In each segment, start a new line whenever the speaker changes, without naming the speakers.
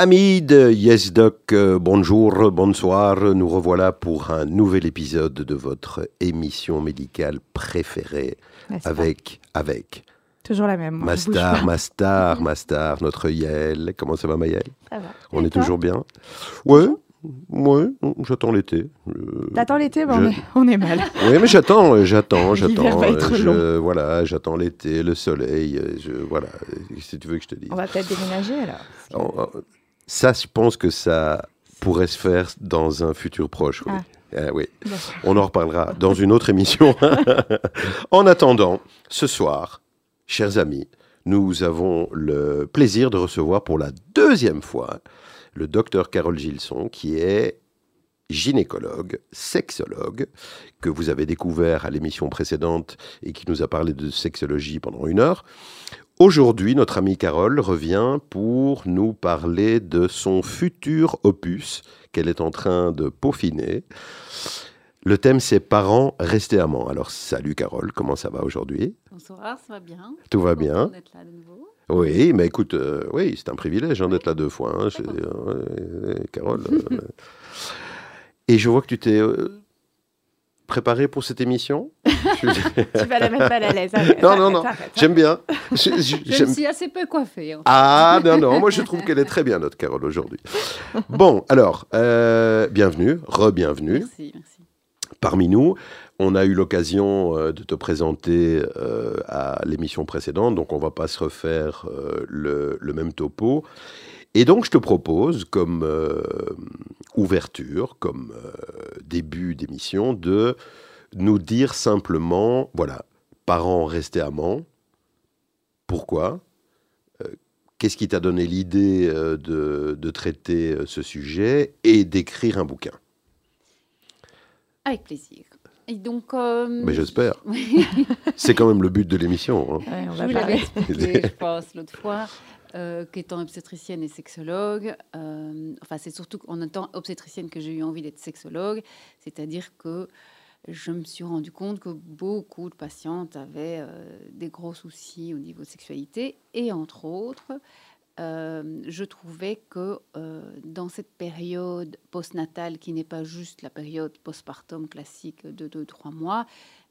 Amis de YesDoc, euh, bonjour, bonsoir. Nous revoilà pour un nouvel épisode de votre émission médicale préférée avec, avec.
Toujours la même.
Mastar, Mastar, Mastar, notre Yael. Comment ça va, Maëlle
Ça va.
On est toujours bien? Ouais, ouais, j'attends l'été.
Euh, T'attends l'été? On, est, on est mal.
Oui, mais j'attends, j'attends, j'attends. Je, voilà, j'attends l'été, le soleil. Je, voilà, si tu veux que je te dise.
On va peut-être déménager alors.
Ça, je pense que ça pourrait se faire dans un futur proche. Oui. Ah. Eh oui. On en reparlera dans une autre émission. en attendant, ce soir, chers amis, nous avons le plaisir de recevoir pour la deuxième fois le docteur Carole Gilson, qui est gynécologue, sexologue, que vous avez découvert à l'émission précédente et qui nous a parlé de sexologie pendant une heure. Aujourd'hui, notre amie Carole revient pour nous parler de son futur opus qu'elle est en train de peaufiner. Le thème, c'est Parents, restez amants. Alors, salut Carole, comment ça va aujourd'hui?
Bonsoir, ça va bien?
Tout va bien.
d'être là de nouveau.
Oui, mais écoute, euh, oui, c'est un privilège hein, d'être là deux fois. Hein, Carole. Euh, et je vois que tu t'es euh, préparé pour cette émission
Tu vas la mettre mal à l'aise.
non, non, non. J'aime bien.
Je, je, suis assez peu coiffée.
Ah, non, non. Moi, je trouve qu'elle est très bien, notre Carole, aujourd'hui. Bon, alors, euh, bienvenue, re-bienvenue.
Merci, merci.
Parmi nous, on a eu l'occasion euh, de te présenter euh, à l'émission précédente, donc on ne va pas se refaire le, le, même topo. Et donc, je te propose, comme euh, ouverture, comme euh, début d'émission, de nous dire simplement, voilà, parents restés amants, pourquoi? Euh, Qu'est-ce qui t'a donné l'idée de, de, traiter ce sujet et d'écrire un bouquin?
Avec plaisir. Et donc,
Mais j'espère. C'est quand même le but de l'émission.
Hein. Ouais, on va je vous l'avais expliqué, je pense, l'autre fois euh, qu'étant obstétricienne et sexologue, euh, enfin c'est surtout en étant obstétricienne que j'ai eu envie d'être sexologue, c'est-à-dire que je me suis rendu compte que beaucoup de patientes avaient euh, des gros soucis au niveau de sexualité et entre autres, je trouvais que dans cette période postnatale qui n'est pas juste la période postpartum classique de 2-3 mois,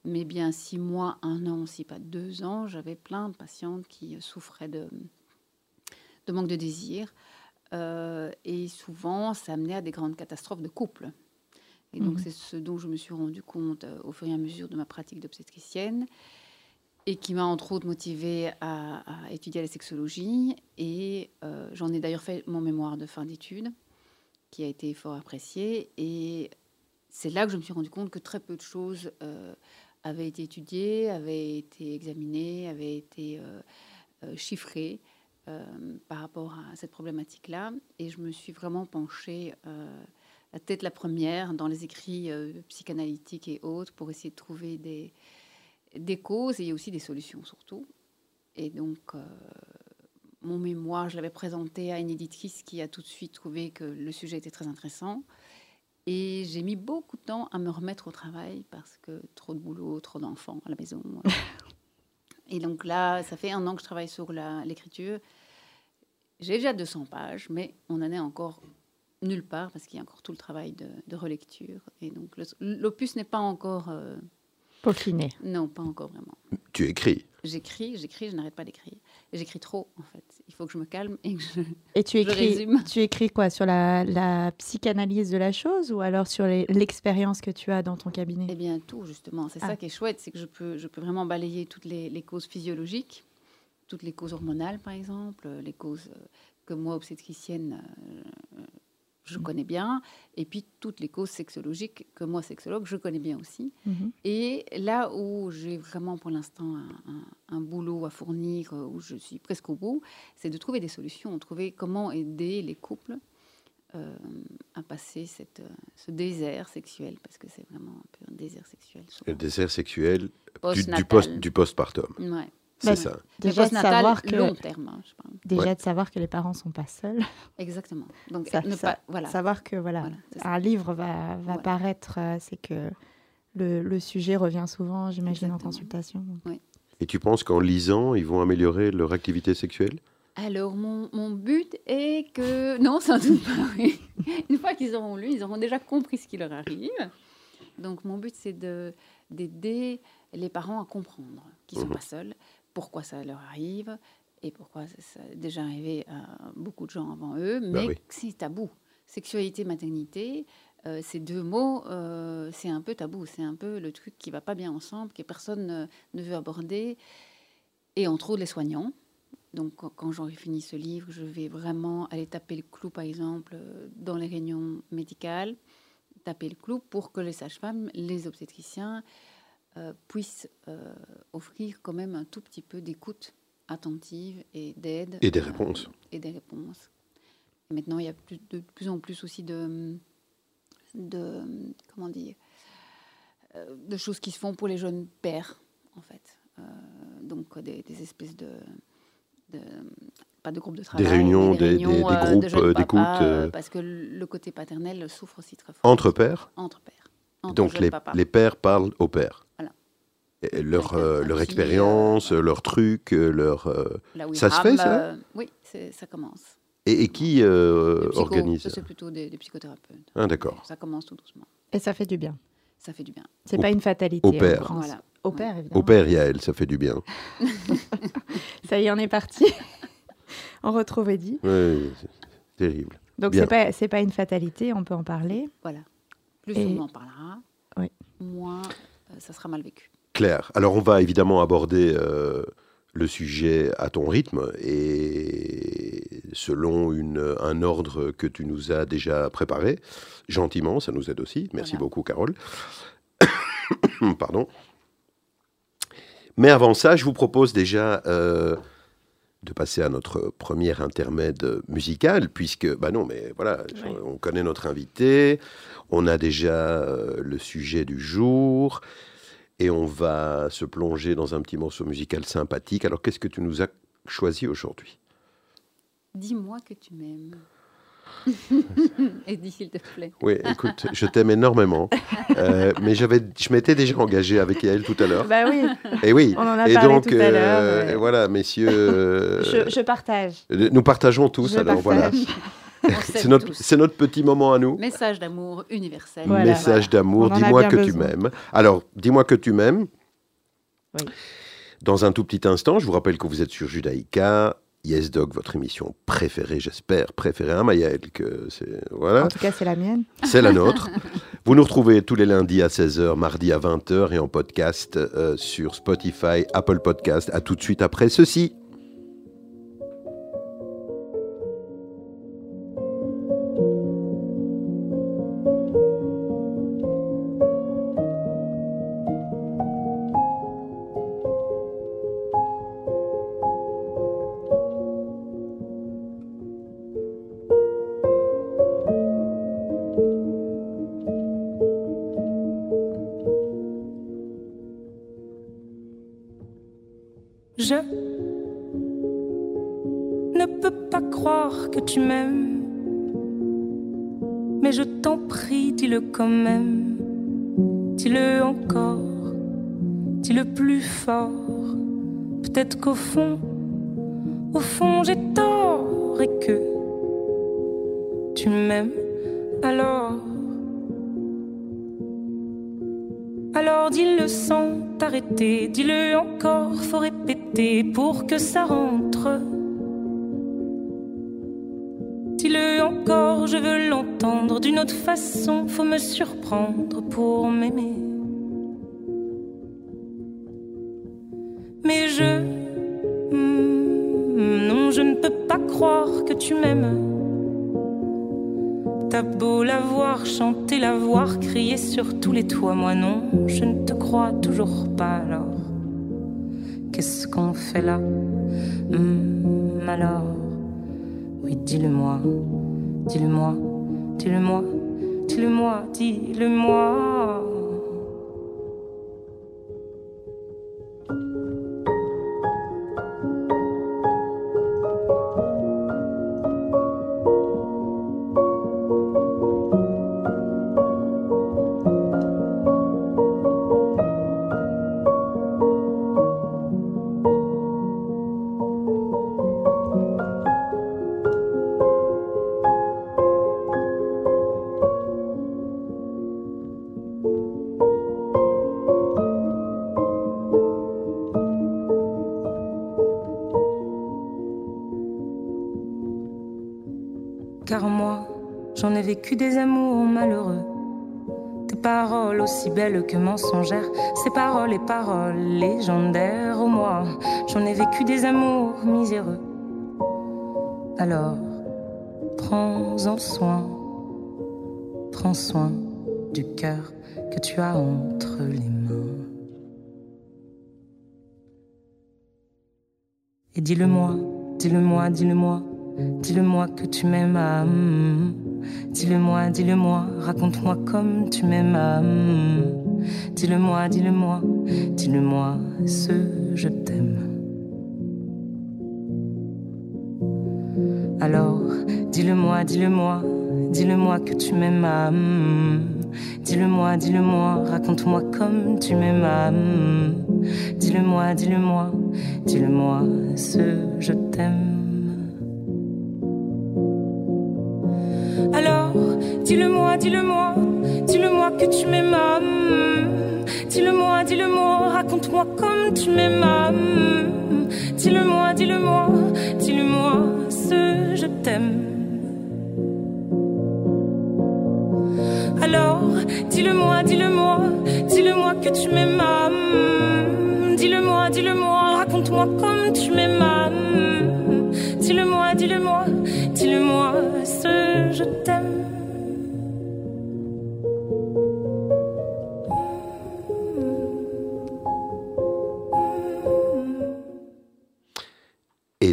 mais bien 6 mois, 1 an, si pas 2 ans, j'avais plein de patientes qui souffraient de de manque de désir. Euh, et souvent, ça amenait à des grandes catastrophes de couple. Et donc, mhm. c'est ce dont je me suis rendu compte euh, au fur et à mesure de ma pratique d'obstétricienne et qui m'a entre autres motivée à, étudier la sexologie. Et euh, j'en ai d'ailleurs fait mon mémoire de fin d'études, qui a été fort apprécié. Et c'est là que je me suis rendu compte que très peu de choses avaient été étudiées, avaient été examinées, avaient été chiffrées. Euh, par rapport à cette problématique-là. Et je me suis vraiment penchée euh, la tête la première dans les écrits euh, psychanalytiques et autres pour essayer de trouver des, des causes et aussi des solutions surtout. Et donc, mon mémoire, je l'avais présenté à une éditrice qui a tout de suite trouvé que le sujet était très intéressant. Et j'ai mis beaucoup de temps à me remettre au travail parce que trop de boulot, trop d'enfants à la maison. Et donc là, ça fait un an que je travaille sur l'écriture. J'ai déjà 200 pages, mais on en est encore nulle part parce qu'il y a encore tout le travail de, relecture. Et donc l'opus n'est pas encore... Euh,
Peaufiné.
Non, pas encore vraiment.
Tu écris
J'écris, j'écris, je n'arrête pas d'écrire. J'écris trop, en fait. Il faut que je me calme et que je.
Et tu écris, tu écris quoi? Sur la, psychanalyse de la chose ou alors sur l'expérience que tu as dans ton cabinet?
Eh bien, tout, justement. C'est ça ah. qui est chouette, c'est que je peux, je peux vraiment balayer toutes les, les, causes physiologiques, toutes les causes hormonales, par exemple, les causes que moi, obstétricienne, euh, je connais bien, et puis toutes les causes sexologiques que moi, sexologue, je connais bien aussi. Mhm. Et là où j'ai vraiment pour l'instant un, boulot à fournir, euh, où je suis presque au bout, c'est de trouver des solutions, trouver comment aider les couples euh, à passer cette, euh, ce désert sexuel, parce que c'est vraiment un peu un désert sexuel.
Le désert sexuel du, post, du postpartum.
Ouais.
C'est ça.
Déjà de savoir que
long terme. Hein,
déjà de savoir que les parents sont pas seuls.
Exactement. Donc
ne pas, voilà. savoir que voilà, un livre va, va paraître, euh, c'est que le, le, sujet revient souvent, j'imagine, en consultation.
Oui.
Et tu penses qu'en lisant, ils vont améliorer leur activité sexuelle?
Alors, mon, mon, but est que... Non, sans doute pas, oui. Une fois qu'ils auront lu, ils auront déjà compris ce qui leur arrive. Donc, mon but, c'est d'aider les parents à comprendre qu'ils ne sont mhm. pas seuls, pourquoi ça leur arrive, et pourquoi ça, a déjà arrivé à beaucoup de gens avant eux, bah mais c'est tabou. Sexualité, maternité, euh, ces deux mots, euh, c'est un peu tabou, c'est un peu le truc qui va pas bien ensemble, que personne ne, veut aborder, et entre autres les soignants. Donc quand j'aurai fini ce livre, je vais vraiment aller taper le clou, par exemple, dans les réunions médicales, taper le clou pour que les sages-femmes, les obstétriciens euh, puissent offrir quand même un tout petit peu d'écoute attentive et d'aide.
Et des réponses.
et des réponses. maintenant, il y a plus, de plus en plus aussi de, de comment dire, euh, de choses qui se font pour les jeunes pères, en fait. Euh, donc des, espèces de, pas de groupes de travail,
des réunions, des, des, des euh, groupes d'écoute,
parce que le côté paternel souffre aussi très fort.
Entre pères.
Entre pères.
donc les, les, pères parlent aux pères. Voilà. Et leur, leur expérience, leur truc, leur. ça se fait ça
Oui, ça commence.
Et, qui euh, organise
C'est plutôt des, psychothérapeutes.
Ah, d'accord.
Ça commence tout doucement.
Et ça fait du bien.
Ça fait du bien.
C'est pas une fatalité.
Au père.
Voilà. Au père, évidemment.
Au père, Yael, ça fait du bien.
ça y est, on est parti. on retrouve Eddie.
Oui, terrible.
Donc, c'est pas, pas une fatalité, on peut en parler.
Voilà. Plus on en parlera, oui. moins euh, ça sera mal vécu.
Claire. Alors, on va évidemment aborder. Euh, le sujet à ton rythme et selon une, un ordre que tu nous as déjà préparé. Gentiment, ça nous aide aussi. Merci beaucoup, Carole. Pardon. Mais avant ça, je vous propose déjà euh, de passer à notre premier intermède musical, puisque, bah non, mais voilà, on connaît notre invité, on a déjà euh, le sujet du jour, et on va se plonger dans un petit morceau musical sympathique. Alors, qu'est-ce que tu nous as choisi aujourd'hui?
Dis-moi que tu m'aimes. Et dis s'il te plaît.
Oui, écoute, je t'aime énormément. Euh, mais j'avais, je m'étais déjà engagé avec elle tout à l'heure.
Bah oui.
Et oui.
On en a et parlé donc, tout à l'heure.
Euh, voilà, messieurs.
je, je, partage.
Nous partageons tous.
Je
alors voilà. C'est notre, notre, petit moment à nous.
Message d'amour universel.
Message d'amour, dis-moi que tu m'aimes. Alors, dis-moi que tu m'aimes. Oui. Dans un tout petit instant, je vous rappelle que vous êtes sur Judaïka. Yes Dog, votre émission préférée, j'espère, préférée à Mayael, que c'est voilà.
En tout cas, c'est la mienne.
C'est la nôtre. vous nous retrouvez tous les lundis à 16h, mardi à 20h et en podcast euh, sur Spotify, Apple Podcast. À tout de suite après ceci.
Tu. Mais je t'en prie, dis-le quand même. Dis-le encore, dis-le plus fort. Peut-être qu'au fond, au fond j'ai tort et que tu m'aimes alors. Alors dis-le sans t'arrêter, dis-le encore, faut répéter pour que ça rentre. D'une autre façon, faut me surprendre pour m'aimer. Mais je... Hmm, non, je ne peux pas croire que tu m'aimes. T'as beau la voir chanter, la voir crier sur tous les toits, moi non, je ne te crois toujours pas alors. Qu'est-ce qu'on fait là? Hmm, Alors, oui, dis-le-moi. Dis-le-moi, dis-le-moi, dis-le-moi, dis-le-moi. Vécu des amours malheureux. Des paroles aussi belles que mensongères, ces paroles et paroles légendaires. Oh, moi, j'en ai vécu des amours miséreux. Alors, prends-en soin, prends soin du cœur que tu as entre les mains. Et dis-le-moi, dis-le-moi, dis-le-moi, dis-le-moi que tu m'aimes. Dis-le-moi, dis-le-moi, raconte-moi comme tu m'aimes. Dis-le-moi, dis-le-moi, dis-le-moi ce je t'aime. Alors, dis-le-moi, dis-le-moi, dis-le-moi que tu m'aimes. Dis-le-moi, dis-le-moi, raconte-moi comme tu m'aimes. Dis-le-moi, dis-le-moi, dis-le-moi ce je t'aime. Dis-le-moi, dis-le-moi, que tu m'aimes. Dis-le-moi, dis-le-moi, raconte-moi comme tu m'aimes. Dis-le-moi, dis-le-moi, dis-le-moi ce je t'aime. Alors, dis-le-moi, dis-le-moi, dis-le-moi que tu m'aimes. Dis-le-moi, dis-le-moi, raconte-moi comme tu m'aimes. Dis-le-moi, dis-le-moi, dis-le-moi ce je t'aime.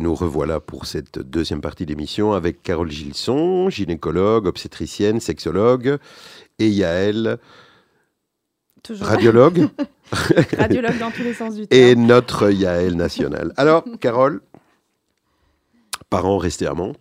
Nous revoilà pour cette deuxième partie d'émission avec Carole Gilson, gynécologue, obstétricienne, sexologue, et Yael, radiologue.
radiologue dans tous les sens du
terme. Et notre Yael nationale. Alors, Carole, parents restés amants,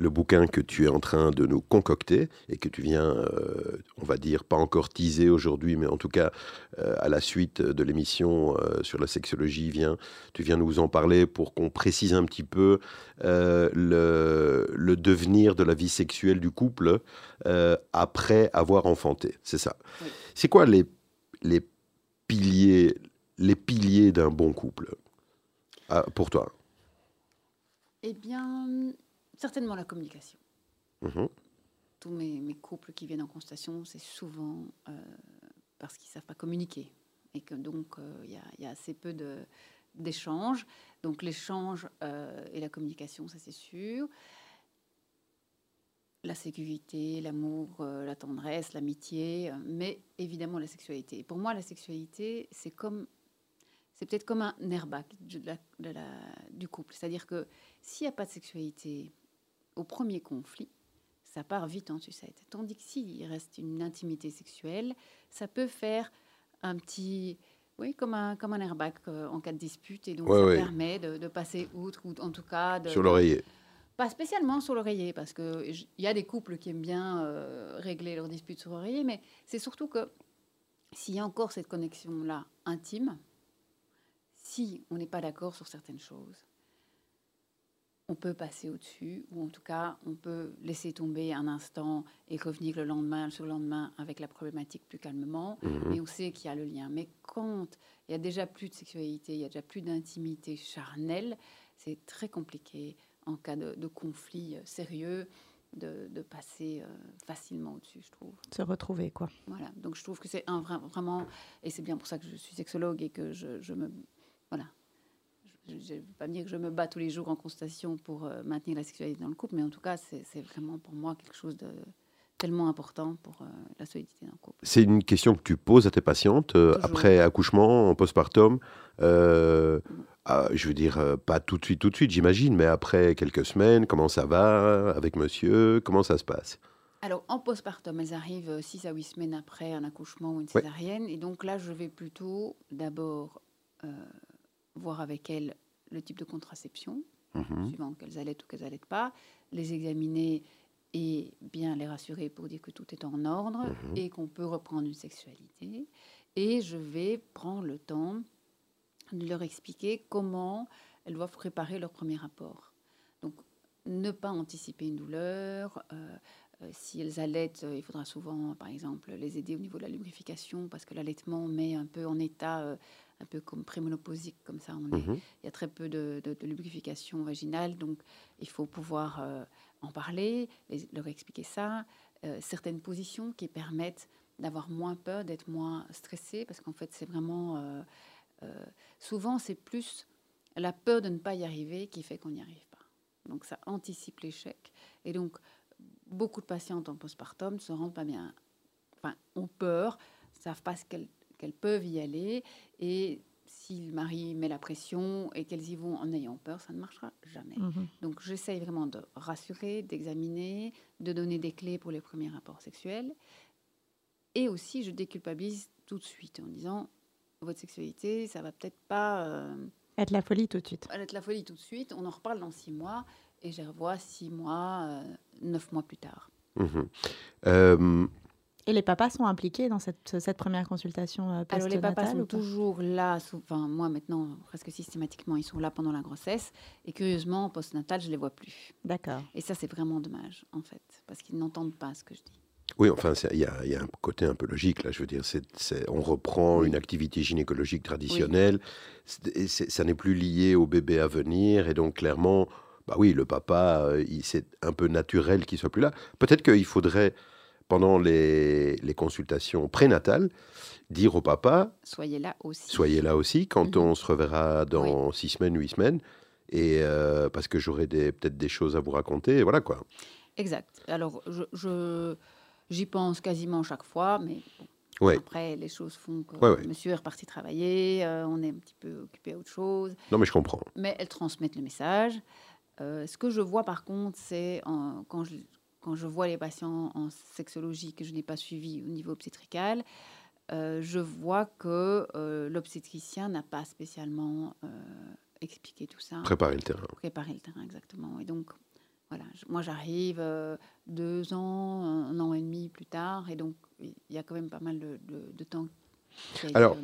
le bouquin que tu es en train de nous concocter et que tu viens, euh, on va dire, pas encore teaser aujourd'hui, mais en tout cas, euh, à la suite de l'émission euh, sur la sexologie, vient, tu viens nous en parler pour qu'on précise un petit peu le, le, devenir de la vie sexuelle du couple après avoir enfanté. C'est ça. C'est quoi les, les piliers, les piliers d'un bon couple? Pour toi
Eh bien, Certainement la communication. Mhm. Tous mes, couples qui viennent en constatation, c'est souvent euh, parce qu'ils ne savent pas communiquer. Et que donc, euh, il y, a assez peu d'échanges. Donc, l'échange euh, et la communication, ça c'est sûr. La sécurité, l'amour, la tendresse, l'amitié, mais évidemment la sexualité. pour moi, la sexualité, c'est comme c'est peut-être comme un airbag du couple. C'est-à-dire que s'il n'y a pas de sexualité, au premier conflit, ça part vite en sucette. Tandis que s'il reste une intimité sexuelle, ça peut faire un petit, oui, comme un, comme un airbag euh, en cas de dispute, et donc ça permet de, passer outre, ou en tout cas...
sur l'oreiller.
Pas spécialement sur l'oreiller, parce qu'il y a des couples qui aiment bien euh, régler leurs disputes sur l'oreiller, mais c'est surtout que s'il y a encore cette connexion-là intime, si on n'est pas d'accord sur certaines choses, on peut passer au-dessus, ou en tout cas, on peut laisser tomber un instant et revenir le lendemain, le lendemain, avec la problématique plus calmement. Mhm. Et on sait qu'il y a le lien. Mais quand il y a déjà plus de sexualité, il y a déjà plus d'intimité charnelle, c'est très compliqué en cas de, conflit euh, sérieux. De, passer euh, facilement au-dessus, je trouve.
Se retrouver, quoi.
Voilà, donc je trouve que c'est un vraiment, et c'est bien pour ça que je suis sexologue et que je, je me, voilà, je ne vais pas dire que je me bats tous les jours en constatation pour euh, maintenir la sexualité dans le couple, mais en tout cas, c'est vraiment pour moi quelque chose de tellement important pour euh, la solidité le couple.
C'est une question que tu poses à tes patientes euh, après accouchement, en postpartum. Ah, je veux dire, pas tout de suite, tout de suite, j'imagine, mais après quelques semaines, comment ça va avec monsieur Comment ça se passe?
Alors, en postpartum, elles arrivent 6 à 8 semaines après un accouchement ou une césarienne. Et donc là, je vais plutôt d'abord voir avec elles le type de contraception, mhm. suivant qu'elles allaitent ou qu'elles n'allaitent pas, les examiner et bien les rassurer pour dire que tout est en ordre mhm. et qu'on peut reprendre une sexualité. Et je vais prendre le temps de leur expliquer comment elles doivent préparer leur premier rapport. Donc, ne pas anticiper une douleur. Euh, euh, si elles allaitent, euh, il faudra souvent, par exemple, les aider au niveau de la lubrification parce que l'allaitement met un peu en état un peu comme prémonopausique, comme ça. On mhm. Il y a très peu de, lubrification vaginale, donc il faut pouvoir en parler, leur expliquer ça. certaines positions qui permettent d'avoir moins peur, d'être moins stressé, parce qu'en fait, c'est vraiment... souvent, c'est plus la peur de ne pas y arriver qui fait qu'on n'y arrive pas. Donc ça anticipe l'échec. Et donc, beaucoup de patientes en postpartum ne se rendent pas bien, enfin, ont peur, ne savent pas qu'elles peuvent y aller. Et si le mari met la pression et qu'elles y vont en ayant peur, ça ne marchera jamais. Mhm. Donc j'essaye vraiment de rassurer, d'examiner, de donner des clés pour les premiers rapports sexuels. Et aussi, je déculpabilise tout de suite en disant, votre sexualité, ça va peut-être pas... Euh,
être la folie tout de suite.
Être la folie tout de suite. On en reparle dans six mois et je revois six mois, euh, neuf mois plus tard.
Mhm. Euh, et les papas sont impliqués dans cette, cette première consultation euh,
Alors les papas sont toujours là, enfin moi maintenant presque systématiquement ils sont là pendant la grossesse et curieusement post-natal je les vois plus.
D'accord.
Et ça c'est vraiment dommage en fait parce qu'ils n'entendent pas ce que je dis.
Oui, enfin, il y, y, a un côté un peu logique, là. Je veux dire, on reprend une activité gynécologique traditionnelle. ça n'est plus lié au bébé à venir. Et donc, clairement, bah oui, le papa, euh, c'est un peu naturel qu'il soit plus là. Peut-être qu'il faudrait, pendant les, les consultations prénatales, dire au papa
Soyez là aussi.
Soyez là aussi quand mhm. on se reverra dans six semaines, huit semaines. Et euh, parce que j'aurai peut-être des choses à vous raconter. Voilà quoi.
Exact. Alors, je, j'y pense quasiment chaque fois, mais après, les choses font que monsieur est reparti travailler, euh, on est un petit peu occupé à autre chose.
Non, mais je comprends.
Mais elles transmettent le message. Euh, ce que je vois par contre, c'est quand je, quand je vois les patients en sexologie que je n'ai pas suivis au niveau obstétrical, euh, je vois que euh, l'obstétricien n'a pas spécialement expliqué tout ça.
Préparer le terrain.
Préparer le terrain, exactement. Et donc, voilà, moi j'arrive deux ans, un an et demi plus tard, et donc il y a quand même pas mal de, de, temps
qui a été Alors,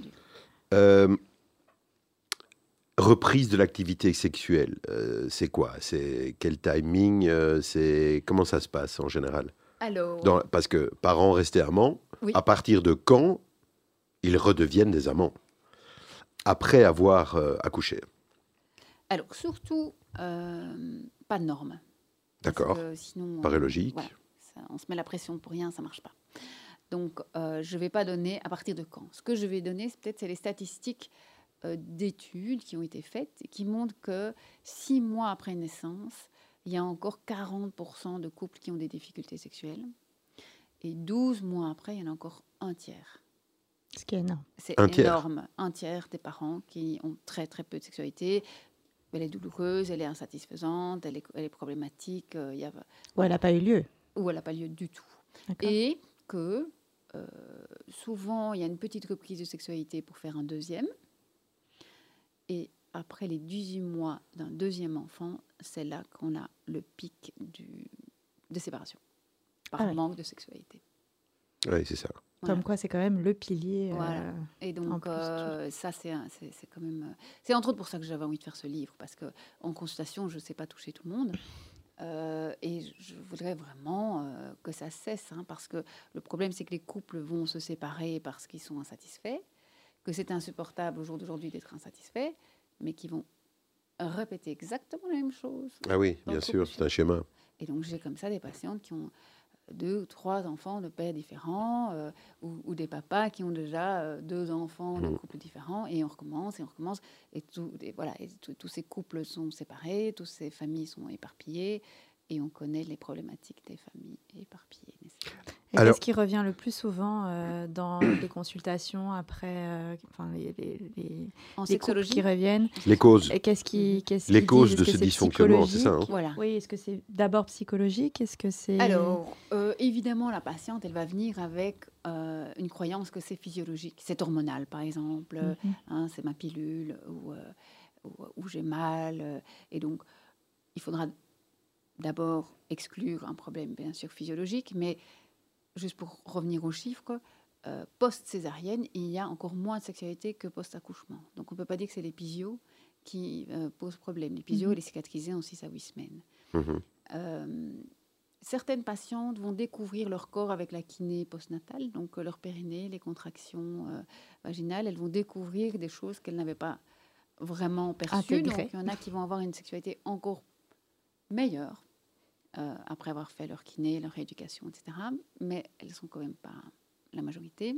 reprise de l'activité sexuelle, euh, c'est quoi? C'est quel timing euh, C'est comment ça se passe en général?
Alors,
parce que parents restés amants, à partir de quand ils redeviennent des amants? Après avoir euh, accouché
Alors surtout pas de normes.
D'accord. Sinon, paraît logique.
on se met la pression pour rien, ça marche pas. Donc je ne vais pas donner à partir de quand. Ce que je vais donner, c'est peut-être c'est les statistiques d'études qui ont été faites qui montrent que six mois après naissance, il y a encore 40% de couples qui ont des difficultés sexuelles. Et 12 mois après, il y en a encore un tiers.
Ce qui est énorme.
C'est énorme. Un tiers des parents qui ont très très peu de sexualité. Elle est douloureuse, elle est insatisfaisante, elle est, elle est problématique. Euh, il y a,
ou elle n'a pas eu lieu.
Ou elle n'a pas lieu du tout. Et que euh, souvent, il y a une petite reprise de sexualité pour faire un deuxième. Et après les 18 mois d'un deuxième enfant, c'est là qu'on a le pic du, de séparation, par ah manque de sexualité.
Oui, c'est ça.
Comme quoi, c'est quand même le pilier.
Voilà. et donc, euh, ça, c'est quand même. Euh, c'est entre autres pour ça que j'avais envie de faire ce livre, parce que en consultation, je ne sais pas toucher tout le monde. Euh, et je voudrais vraiment que ça cesse, hein, parce que le problème, c'est que les couples vont se séparer parce qu'ils sont insatisfaits que c'est insupportable au jour d'aujourd'hui d'être insatisfait, mais qui vont répéter exactement la même chose.
Ah oui, bien sûr, c'est un schéma.
Et donc j'ai comme ça des patientes qui ont deux ou trois enfants de pères différents, euh, ou, des papas qui ont déjà euh, deux enfants de mmh. couples différents, et on recommence et on recommence, et, tout, voilà, et tous ces couples sont séparés, toutes ces familles sont éparpillées, et on connaît les problématiques des familles éparpillées.
Et qu'est-ce qui revient le plus souvent euh, dans les consultations après, euh, enfin les, les,
en sexologie
qui reviennent?
Les causes.
Et qu'est-ce qui,
qu'est-ce les causes de ce dysfonctionnement, c'est ça hein?
Voilà. Oui, est-ce que c'est d'abord psychologique? Est-ce que c'est
Alors, euh, évidemment, la patiente, elle va venir avec une croyance que c'est physiologique, c'est hormonal, par exemple. Mhm. Hein, c'est ma pilule ou, ou j'ai mal, et donc il faudra d'abord exclure un problème bien sûr physiologique, mais juste pour revenir aux chiffres, euh, post-césarienne, il y a encore moins de sexualité que post-accouchement. Donc on ne peut pas dire que c'est l'épisio qui euh, pose problème. L'épisio, mm -hmm. elle est cicatrisée en 6 à 8 semaines. Mhm. Euh, certaines patientes vont découvrir leur corps avec la kiné postnatale, donc leur périnée, les contractions vaginales, elles vont découvrir des choses qu'elles n'avaient pas vraiment perçues. Donc il y en a qui vont avoir une sexualité encore meilleure après avoir fait leur kiné, leur rééducation, etc. Mais elles sont quand même pas la majorité.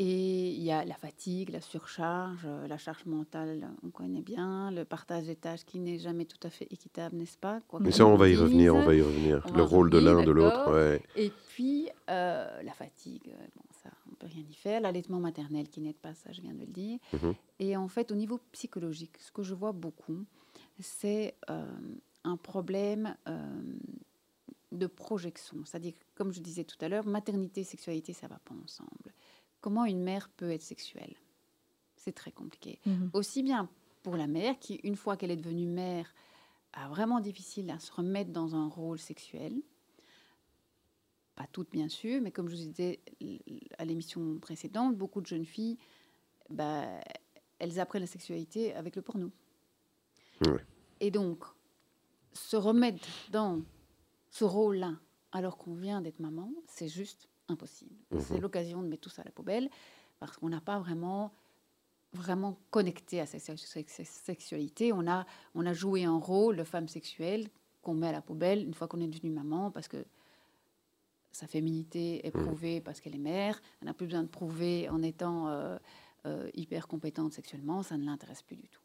Et il y a la fatigue, la surcharge, euh, la charge mentale, on connaît bien, le partage des tâches qui n'est jamais tout à fait équitable, n'est-ce pas
Mais ça, on va y revenir, on va y revenir. le rôle de l'un, de l'autre, ouais.
Et puis, euh, la fatigue, euh, bon, ça, on ne peut rien y faire. L'allaitement maternel qui n'aide pas, ça, je viens de le dire. Mhm. Et en fait, au niveau psychologique, ce que je vois beaucoup, c'est un problème de projection. C'est-à-dire, comme je disais tout à l'heure, maternité, sexualité, ça ne va pas ensemble comment une mère peut être sexuelle? C'est très compliqué. Mhm. Aussi bien pour la mère qui, une fois qu'elle est devenue mère, a vraiment difficile à se remettre dans un rôle sexuel. Pas toutes, bien sûr, mais comme je vous disais à l'émission précédente, beaucoup de jeunes filles, bah, elles apprennent la sexualité avec le porno. Et donc, se remettre dans ce rôle-là alors qu'on vient d'être maman, c'est juste impossible. Mhm. C'est l'occasion de mettre tout ça à la poubelle parce qu'on n'a pas vraiment vraiment connecté à cette sexualité. On a, on a joué un rôle de femme sexuelle qu'on met à la poubelle une fois qu'on est devenue maman parce que sa féminité est mhm. prouvée parce qu'elle est mère. Elle n'a plus besoin de prouver en étant euh, euh, hyper compétente sexuellement. Ça ne l'intéresse plus du tout.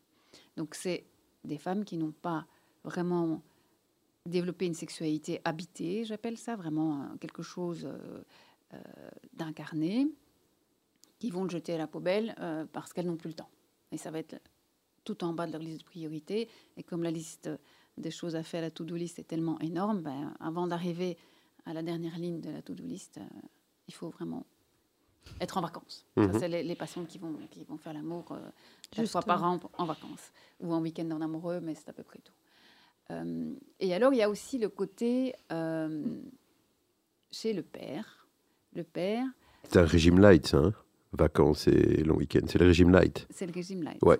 Donc c'est des femmes qui n'ont pas vraiment développé une sexualité habitée, j'appelle ça vraiment euh, quelque chose euh, d'incarner, qui vont le jeter à la poubelle euh, parce qu'elles n'ont plus le temps. Et ça va être tout en bas de leur liste de priorités. Et comme la liste des choses à faire, la to-do list est tellement énorme, ben, avant d'arriver à la dernière ligne de la to-do list, euh, il faut vraiment être en vacances. Ça, mhm. c'est les, patients qui vont, qui vont faire l'amour euh, fois par an en vacances ou en week-end en amoureux, mais c'est à peu près tout. Et alors, il y a aussi le côté chez le père, le père.
C'est un régime light, hein Vacances et long week-end. C'est le régime light.
C'est le régime light,
ouais.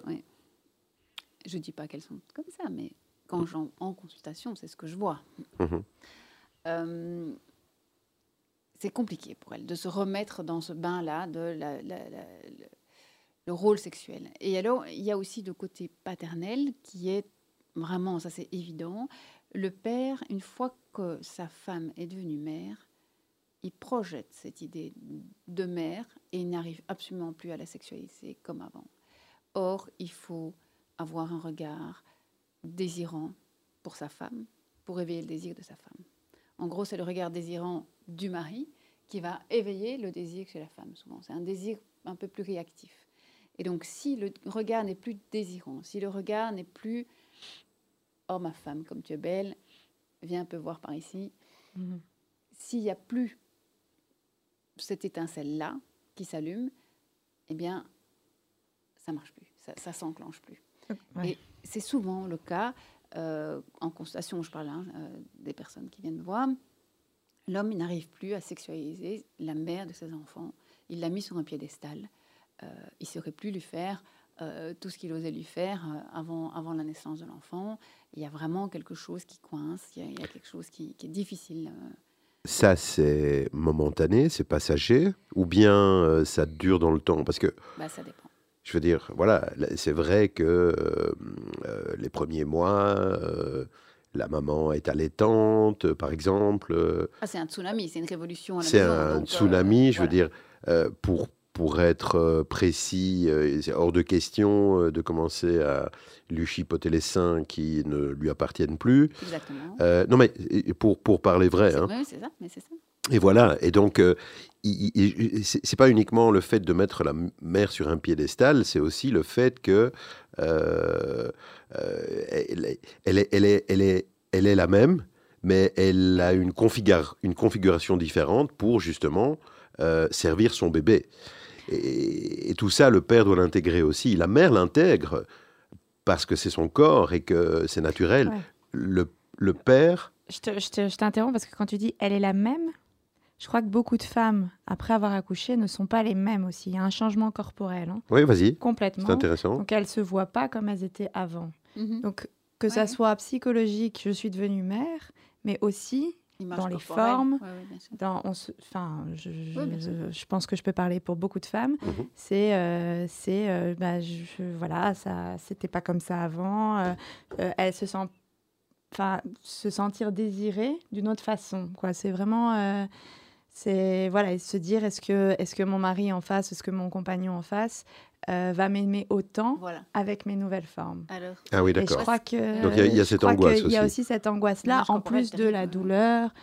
Je ne dis pas qu'elles sont comme ça, mais quand j'en en consultation, c'est ce que je vois. Mhm. Euh, c'est compliqué pour elles de se remettre dans ce bain-là de le rôle sexuel. Et alors, il y a aussi le côté paternel qui est vraiment, ça c'est évident. Le père, une fois que sa femme est devenue mère, il projette cette idée de mère et il n'arrive absolument plus à la sexualité comme avant. Or, il faut avoir un regard désirant pour sa femme, pour éveiller le désir de sa femme. En gros, c'est le regard désirant du mari qui va éveiller le désir chez la femme, souvent. C'est un désir un peu plus réactif. Et donc, si le regard n'est plus désirant, si le regard n'est plus Oh, ma femme, comme tu es belle, viens un peu voir par ici. Mhm. S'il n'y a plus cette étincelle-là qui s'allume, eh bien, ça marche plus, ça, ça s'enclenche plus. Et c'est souvent le cas euh, en constatation, je parle hein, euh, des personnes qui viennent me voir. L'homme n'arrive plus à sexualiser la mère de ses enfants. Il l'a mis sur un piédestal. Euh, il ne saurait plus lui faire tout ce qu'il osait lui faire avant, avant la naissance de l'enfant. Il y a vraiment quelque chose qui coince, il y a, quelque chose qui, qui est difficile
ça, c'est momentané, c'est passager, ou bien euh, ça dure dans le temps? Parce que.
Bah, ça dépend.
Je veux dire, voilà, c'est vrai que euh, euh, les premiers mois, la maman est allaitante, par exemple.
Ah, c'est un tsunami, c'est une révolution.
C'est un tsunami, je veux dire, pour pour être euh, précis, euh, c'est hors de question euh, de commencer à lui chipoter les seins qui ne lui appartiennent plus.
Exactement.
non, mais pour, pour parler vrai.
Hein. Oui, c'est ça, mais c'est ça.
Et voilà, et donc, euh, c'est pas uniquement le fait de mettre la mère sur un piédestal, c'est aussi le fait que elle, est, elle, est, elle, est, elle, est, elle est la même, mais elle a une, configure, une configuration différente pour justement servir son bébé. Et, tout ça, le père doit l'intégrer aussi. La mère l'intègre parce que c'est son corps et que c'est naturel. Le, le, père...
Je t'interromps parce que quand tu dis elle est la même, je crois que beaucoup de femmes, après avoir accouché, ne sont pas les mêmes aussi. Il y a un changement corporel. Hein.
Oui, vas-y.
Complètement.
C'est intéressant.
Donc elles ne se voient pas comme elles étaient avant. Mhm. Donc que ça soit psychologique, je suis devenue mère, mais aussi dans les formes. dans, on enfin, je, je, pense que je peux parler pour beaucoup de femmes. Mhm. C'est, euh, c'est, euh, bah, voilà, ça, c'était pas comme ça avant. Euh, elle se sent, enfin, se sentir désirée d'une autre façon. Quoi, c'est vraiment, c'est voilà, se dire est-ce que, est-ce que mon mari en face, est-ce que mon compagnon en face euh, va m'aimer autant avec mes nouvelles formes.
Alors, ah oui, d'accord.
je crois que
donc il y, a cette angoisse aussi.
Il y a aussi cette angoisse là, en plus de la douleur.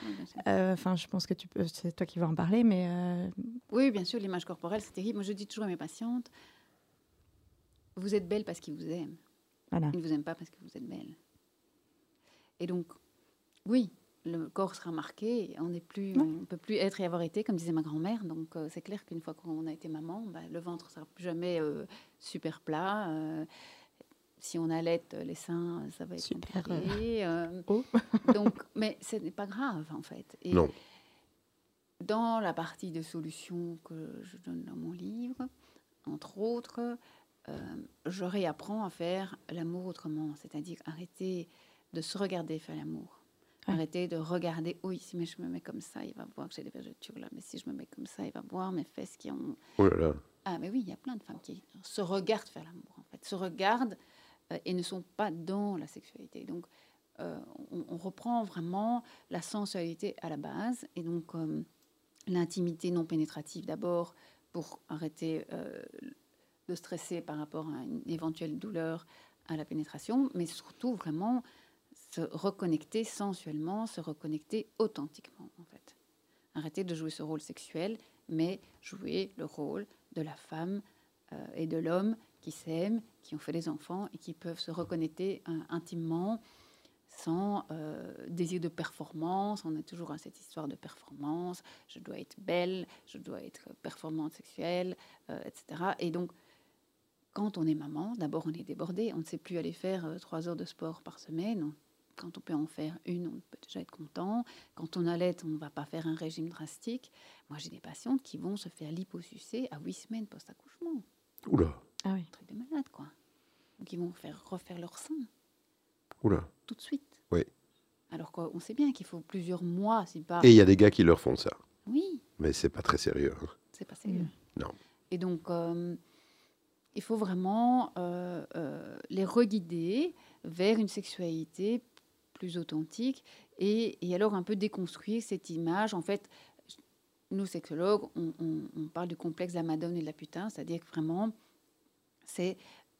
Euh, enfin, je pense que tu peux, c'est toi qui vas en parler, mais euh,
oui, bien sûr, l'image corporelle, c'est terrible. Moi, je dis toujours à mes patientes, vous êtes belle parce qu'ils vous aiment. Voilà. Ils ne vous aiment pas parce que vous êtes belle. Et donc, oui, le corps sera marqué, on n'est plus, on peut plus être et avoir été, comme disait ma grand-mère. Donc euh, c'est clair qu'une fois qu'on a été maman, bah, le ventre sera plus jamais euh, super plat. Euh, si on allait les seins, ça va être super, compliqué. Oh. donc, mais ce n'est pas grave en fait.
Et non.
Dans la partie de solutions que je donne dans mon livre, entre autres, je réapprends à faire l'amour autrement, c'est-à-dire arrêter de se regarder faire l'amour Arrêter de regarder, oui, si je me mets comme ça, il va voir que j'ai des vergetures là, mais si je me mets comme ça, il va voir mes fesses qui ont.
Oh là là.
Ah, mais oui, il y a plein de femmes qui se regardent faire l'amour, en fait, se regardent euh, et ne sont pas dans la sexualité. Donc, euh, on, reprend vraiment la sensualité à la base, et donc euh, l'intimité non pénétrative d'abord pour arrêter de stresser par rapport à une éventuelle douleur à la pénétration, mais surtout vraiment se reconnecter sensuellement, se reconnecter authentiquement, en fait. Arrêter de jouer ce rôle sexuel, mais jouer le rôle de la femme euh, et de l'homme qui s'aiment, qui ont fait des enfants et qui peuvent se reconnecter euh, intimement sans euh, désir de performance. On est toujours à cette histoire de performance. Je dois être belle, je dois être performante sexuelle, etc. Et donc, quand on est maman, d'abord on est débordé, on ne sait plus aller faire trois heures de sport par semaine, quand on peut en faire une, on peut déjà être content. Quand on allait, on ne va pas faire un régime drastique. Moi, j'ai des patientes qui vont se faire liposucer à huit semaines post-accouchement.
Oula.
Ah oui. Truc de malade, quoi. Donc, ils vont faire refaire leur sein.
Oula.
Tout de suite.
Oui.
Alors qu'on sait bien qu'il faut plusieurs mois, si pas.
Et il y a des gars qui leur font ça.
Oui.
Mais c'est pas très sérieux. Hein.
C'est pas sérieux.
Non.
Et donc, euh, il faut vraiment euh, euh, les reguider vers une sexualité plus authentique et, alors un peu déconstruire cette image. En fait, nous, sexologues, on, parle du complexe de la madone et de la putain, c'est-à-dire que vraiment, c'est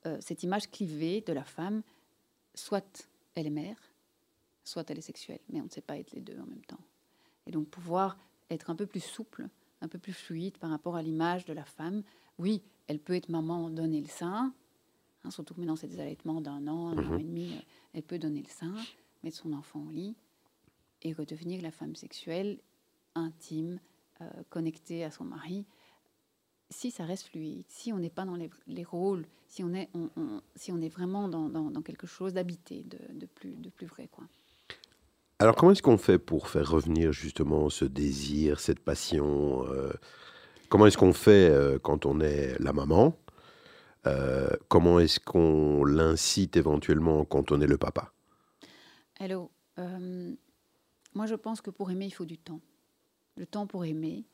euh, cette image clivée de la femme, soit elle est mère, soit elle est sexuelle, mais on ne sait pas être les deux en même temps. Et donc pouvoir être un peu plus souple, un peu plus fluide par rapport à l'image de la femme. Oui, elle peut être maman, donner le sein, hein, surtout que maintenant c'est des allaitements d'un an, un an mhm. et demi, elle peut donner le sein, mettre son enfant au lit et redevenir la femme sexuelle, intime, euh, connectée à son mari, si ça reste fluide, si on n'est pas dans les, rôles, si on est, si on est vraiment dans, dans, quelque chose d'habité, de, de, plus, de plus vrai. Quoi.
Alors comment est-ce qu'on fait pour faire revenir justement ce désir, cette passion euh, Comment est-ce qu'on fait euh, quand on est la maman Comment est-ce qu'on l'incite éventuellement quand on est le papa?
Hello. Euh, moi, je pense que pour aimer, il faut du temps. Le temps pour aimer.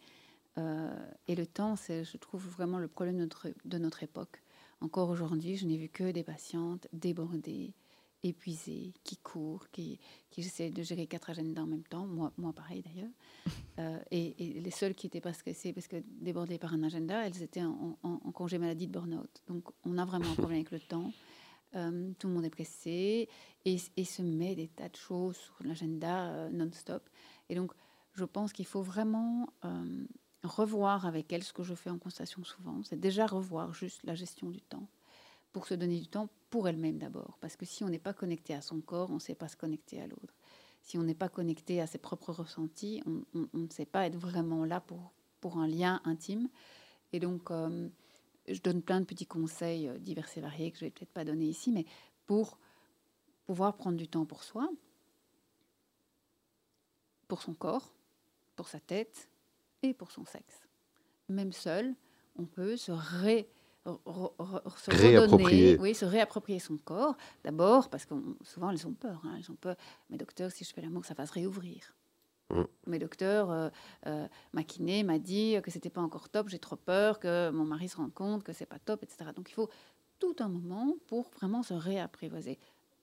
Euh, et le temps, c'est, je trouve, vraiment le problème de notre, de notre époque. Encore aujourd'hui, je n'ai vu que des patientes débordées, épuisées, qui courent, qui, qui essaient de gérer quatre agendas en même temps. Moi, moi pareil d'ailleurs. Euh, et, les seules qui étaient pas stressées parce que débordées par un agenda, elles étaient en, en, en congé maladie de burn-out. Donc, on a vraiment un problème avec le temps. Euh, tout le monde est pressé et, se met des tas de choses sur l'agenda euh, non-stop. Et donc, je pense qu'il faut vraiment euh, revoir avec elle ce que je fais en constatation souvent. C'est déjà revoir juste la gestion du temps pour se donner du temps pour elle-même d'abord. Parce que si on n'est pas connecté à son corps, on ne sait pas se connecter à l'autre. Si on n'est pas connecté à ses propres ressentis, on, ne sait pas être vraiment là pour, pour un lien intime. Et donc, je donne plein de petits conseils euh, divers et variés que je vais peut-être pas donner ici, mais pour pouvoir prendre du temps pour soi, pour son corps, pour sa tête et pour son sexe. Même seul, on peut se se réapproprier. oui, se réapproprier son corps. D'abord, parce que souvent elles ont peur. Hein, elles ont peur. Mais docteur, si je fais l'amour, ça va se réouvrir. Mm. Mes docteurs, euh, euh, ma kiné m'a dit que c'était pas encore top, j'ai trop peur que mon mari se rende compte que c'est pas top, etc. Donc il faut tout un moment pour vraiment se réapprivoiser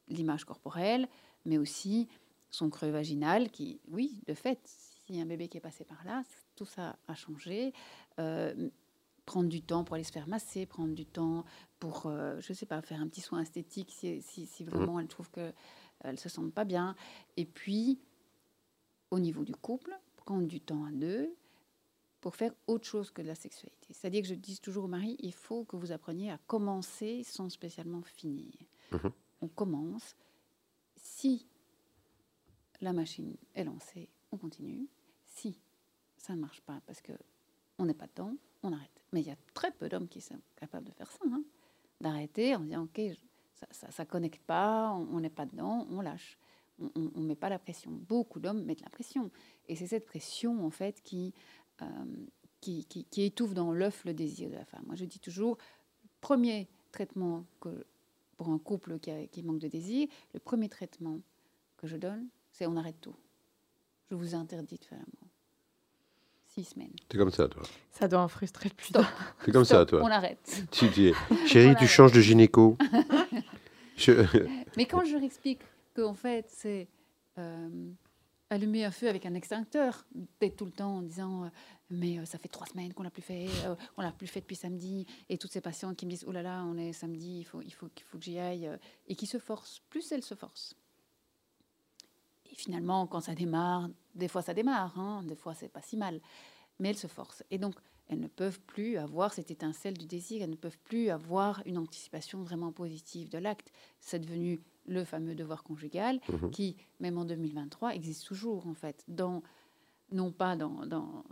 l'image corporelle, mais aussi son creux vaginal qui, oui, de fait, a un bébé qui est passé par là, tout ça a changé. Euh, prendre du temps pour aller se faire masser, prendre du temps pour, je ne sais pas, faire un petit soin esthétique si, si, si vraiment elle trouve qu'elle ne se sent pas bien. Et puis, au niveau du couple, prendre du temps à deux pour faire autre chose que de la sexualité. C'est-à-dire que je dis toujours au mari, il faut que vous appreniez à commencer sans spécialement finir. Mhm. On commence. Si la machine est lancée, on continue. Si ça ne marche pas parce que on n'est pas dedans, on arrête. Mais il y a très peu d'hommes qui sont capables de faire ça, hein. d'arrêter en disant ok, ça, ne connecte pas, on n'est pas dedans, on lâche on ne met pas la pression. Beaucoup d'hommes mettent la pression. Et c'est cette pression, en fait, qui, euh, qui, qui, étouffe dans l'œuf le désir de la femme. Moi, je dis toujours, premier traitement que, pour un couple qui, qui manque de désir, le premier traitement que je donne, c'est on arrête tout. Je vous interdis de faire l'amour. Six semaines.
C'est comme ça, toi.
Ça doit en frustrer le plus.
C'est comme ça, toi.
On arrête.
Tu dis, chérie, tu changes de gynéco.
Mais quand je leur explique qu'en fait, c'est euh, allumer un feu avec un extincteur, d'être tout le temps en disant euh, mais euh, ça fait trois semaines qu'on l'a plus fait, on l'a plus fait depuis samedi, et toutes ces patientes qui me disent oh là là, on est samedi, il faut, il faut, il faut que j'y aille, et qui se forcent, plus elles se forcent. Et finalement, quand ça démarre, des fois ça démarre, hein, des fois c'est pas si mal, mais elles se forcent. Et donc, elles ne peuvent plus avoir cette étincelle du désir, elles ne peuvent plus avoir une anticipation vraiment positive de l'acte. C'est devenu le fameux devoir conjugal, mhm. qui, même en 2023, existe toujours, en fait, dans, non pas dans, dans,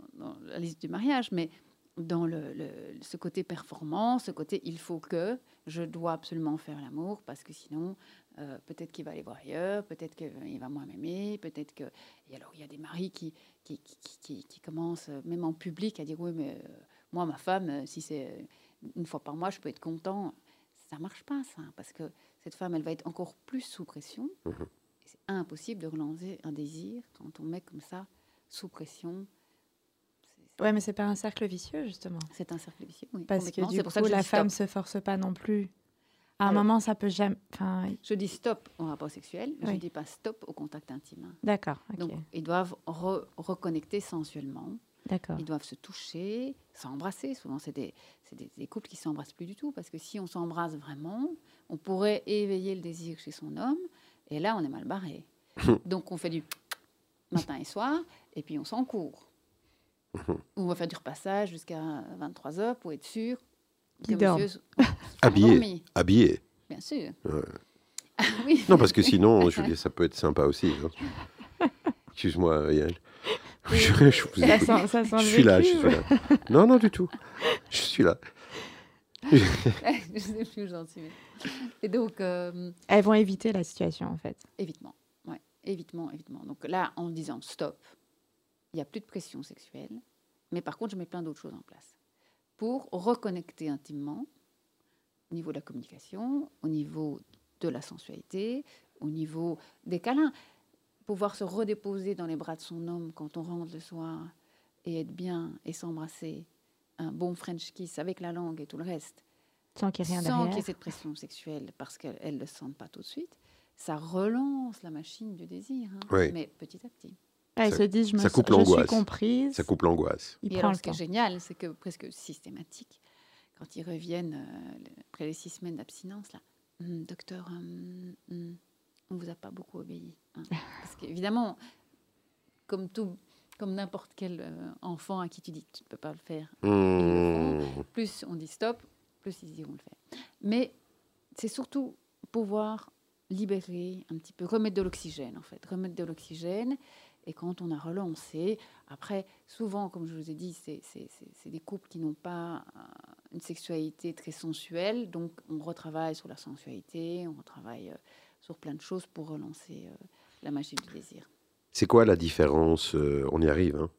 la liste du mariage, mais dans le, ce côté performant, ce côté il faut que, je dois absolument faire l'amour, parce que sinon, euh, peut-être qu'il va aller voir ailleurs, peut-être qu'il va moins m'aimer, peut-être que... Et alors, il y a des maris qui, qui, qui, qui, commencent, même en public, à dire, oui, mais euh, moi, ma femme, euh, si c'est une fois par mois, je peux être content. Ça marche pas, ça, parce que cette femme, elle va être encore plus sous pression. Mhm. C'est impossible de relancer un désir quand on met comme ça sous pression.
Ouais, mais c'est pas un cercle vicieux justement.
C'est un cercle vicieux, oui.
Parce que du coup, la femme se force pas non plus. À un moment, ça peut jamais. Enfin...
Je dis stop au rapport sexuel, je ne dis pas stop au contact intime.
D'accord.
Donc, ils doivent reconnecter sensuellement. Ils doivent se toucher, s'embrasser. Souvent, c'est des, des, couples qui s'embrassent plus du tout parce que si on s'embrasse vraiment, on pourrait éveiller le désir chez son homme et là, on est mal barré. Donc, on fait du matin et soir et puis on s'en court. on va faire du repassage jusqu'à 23 heures pour être sûr
que monsieur
habillé. habillé.
Bien sûr.
oui. Non, parce que sinon, je ça peut être sympa aussi. Hein. Excuse-moi, Yael. Je, suis là, je suis là. Non, non, du tout. Je suis là.
je sais plus gentil. Et donc. Euh,
Elles vont éviter la situation, en fait.
Évitement. Ouais. Évitement, évitement. Donc là, en disant stop, il n'y a plus de pression sexuelle. Mais par contre, je mets plein d'autres choses en place pour reconnecter intimement au niveau de la communication, au niveau de la sensualité, au niveau des câlins pouvoir se redéposer dans les bras de son homme quand on rentre le soir et être bien et s'embrasser, un bon French kiss avec la langue et tout le reste,
sans qu'il y ait
rien ait cette pression sexuelle parce qu'elle ne le sent pas tout de suite, ça relance la machine du désir, hein, mais petit à petit.
elle se dit, je, me, ça coupe je suis comprise.
Ça coupe l'angoisse.
Et alors, ce qui est génial, c'est que presque systématique, quand ils reviennent euh, après les six semaines d'abstinence, là, hum, docteur, hum, hum, on vous a pas beaucoup obéi. Hein. Parce qu'évidemment, comme tout, comme n'importe quel euh, enfant à qui tu dis tu ne peux pas le faire, mmh. plus on dit stop, plus ils diront le faire. Mais c'est surtout pouvoir libérer un petit peu, remettre de l'oxygène en fait, remettre de l'oxygène. Et quand on a relancé, après, souvent, comme je vous ai dit, c'est des couples qui n'ont pas euh, une sexualité très sensuelle, donc on retravaille sur la sensualité, on retravaille euh, sur plein de choses pour relancer la magie du désir.
C'est quoi la différence euh, On y arrive, hein,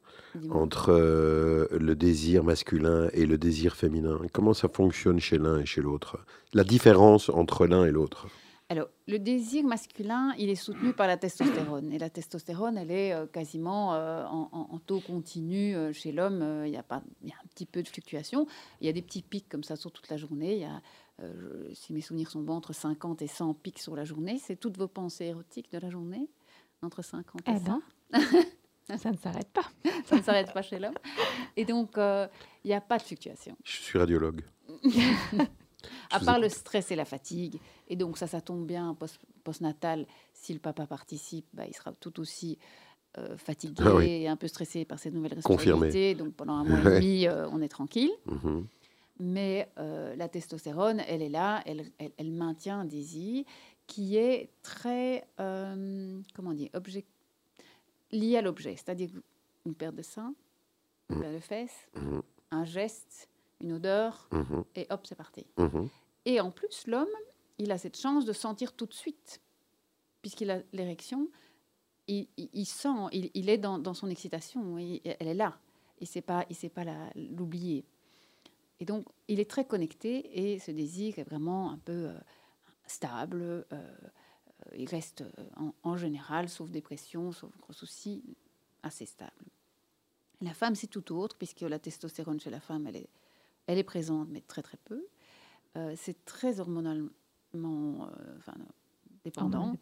entre euh, le désir masculin et le désir féminin? Comment ça fonctionne chez l'un et chez l'autre? La différence entre l'un et l'autre
alors, le désir masculin, il est soutenu par la testostérone. Et la testostérone, elle est euh, quasiment euh, en, taux continu chez l'homme. Il y, a pas, y a un petit peu de fluctuation. Il y a des petits pics comme ça sur toute la journée. Il y a, si mes souvenirs sont bons, entre 50 et 100 pics sur la journée. C'est toutes vos pensées érotiques de la journée, entre 50 et 100.
Eh ben, ça ne s'arrête pas.
ça ne s'arrête pas chez l'homme. Et donc, il n'y a pas de fluctuation.
Je suis radiologue.
à part le stress et la fatigue. Et donc ça, ça tombe bien post-natal. si le papa participe, bah, il sera tout aussi euh, fatigué ah et un peu stressé par ces nouvelles responsabilités. Donc pendant un mois et demi, euh, on est tranquille. Mhm. Mais euh, la testostérone, elle est là, elle, elle, maintient un désir qui est très, comment dire, objet, lié à l'objet. C'est-à-dire une paire de seins, une mhm. paire de fesses, mhm. un geste, une odeur, mhm. et hop, c'est parti. Mhm. Et en plus, l'homme, il a cette chance de sentir tout de suite, puisqu'il a l'érection, il, sent, il, est dans, son excitation, elle est là, il ne sait pas, il sait pas l'oublier. Et donc, il est très connecté et ce désir est vraiment un peu euh, stable. Euh, euh, il reste en, général, sauf dépression, sauf gros soucis, assez stable. La femme, c'est tout autre, puisque la testostérone chez la femme, elle est elle est présente, mais très très peu. Euh, c'est très hormonalement euh, enfin, dépendant.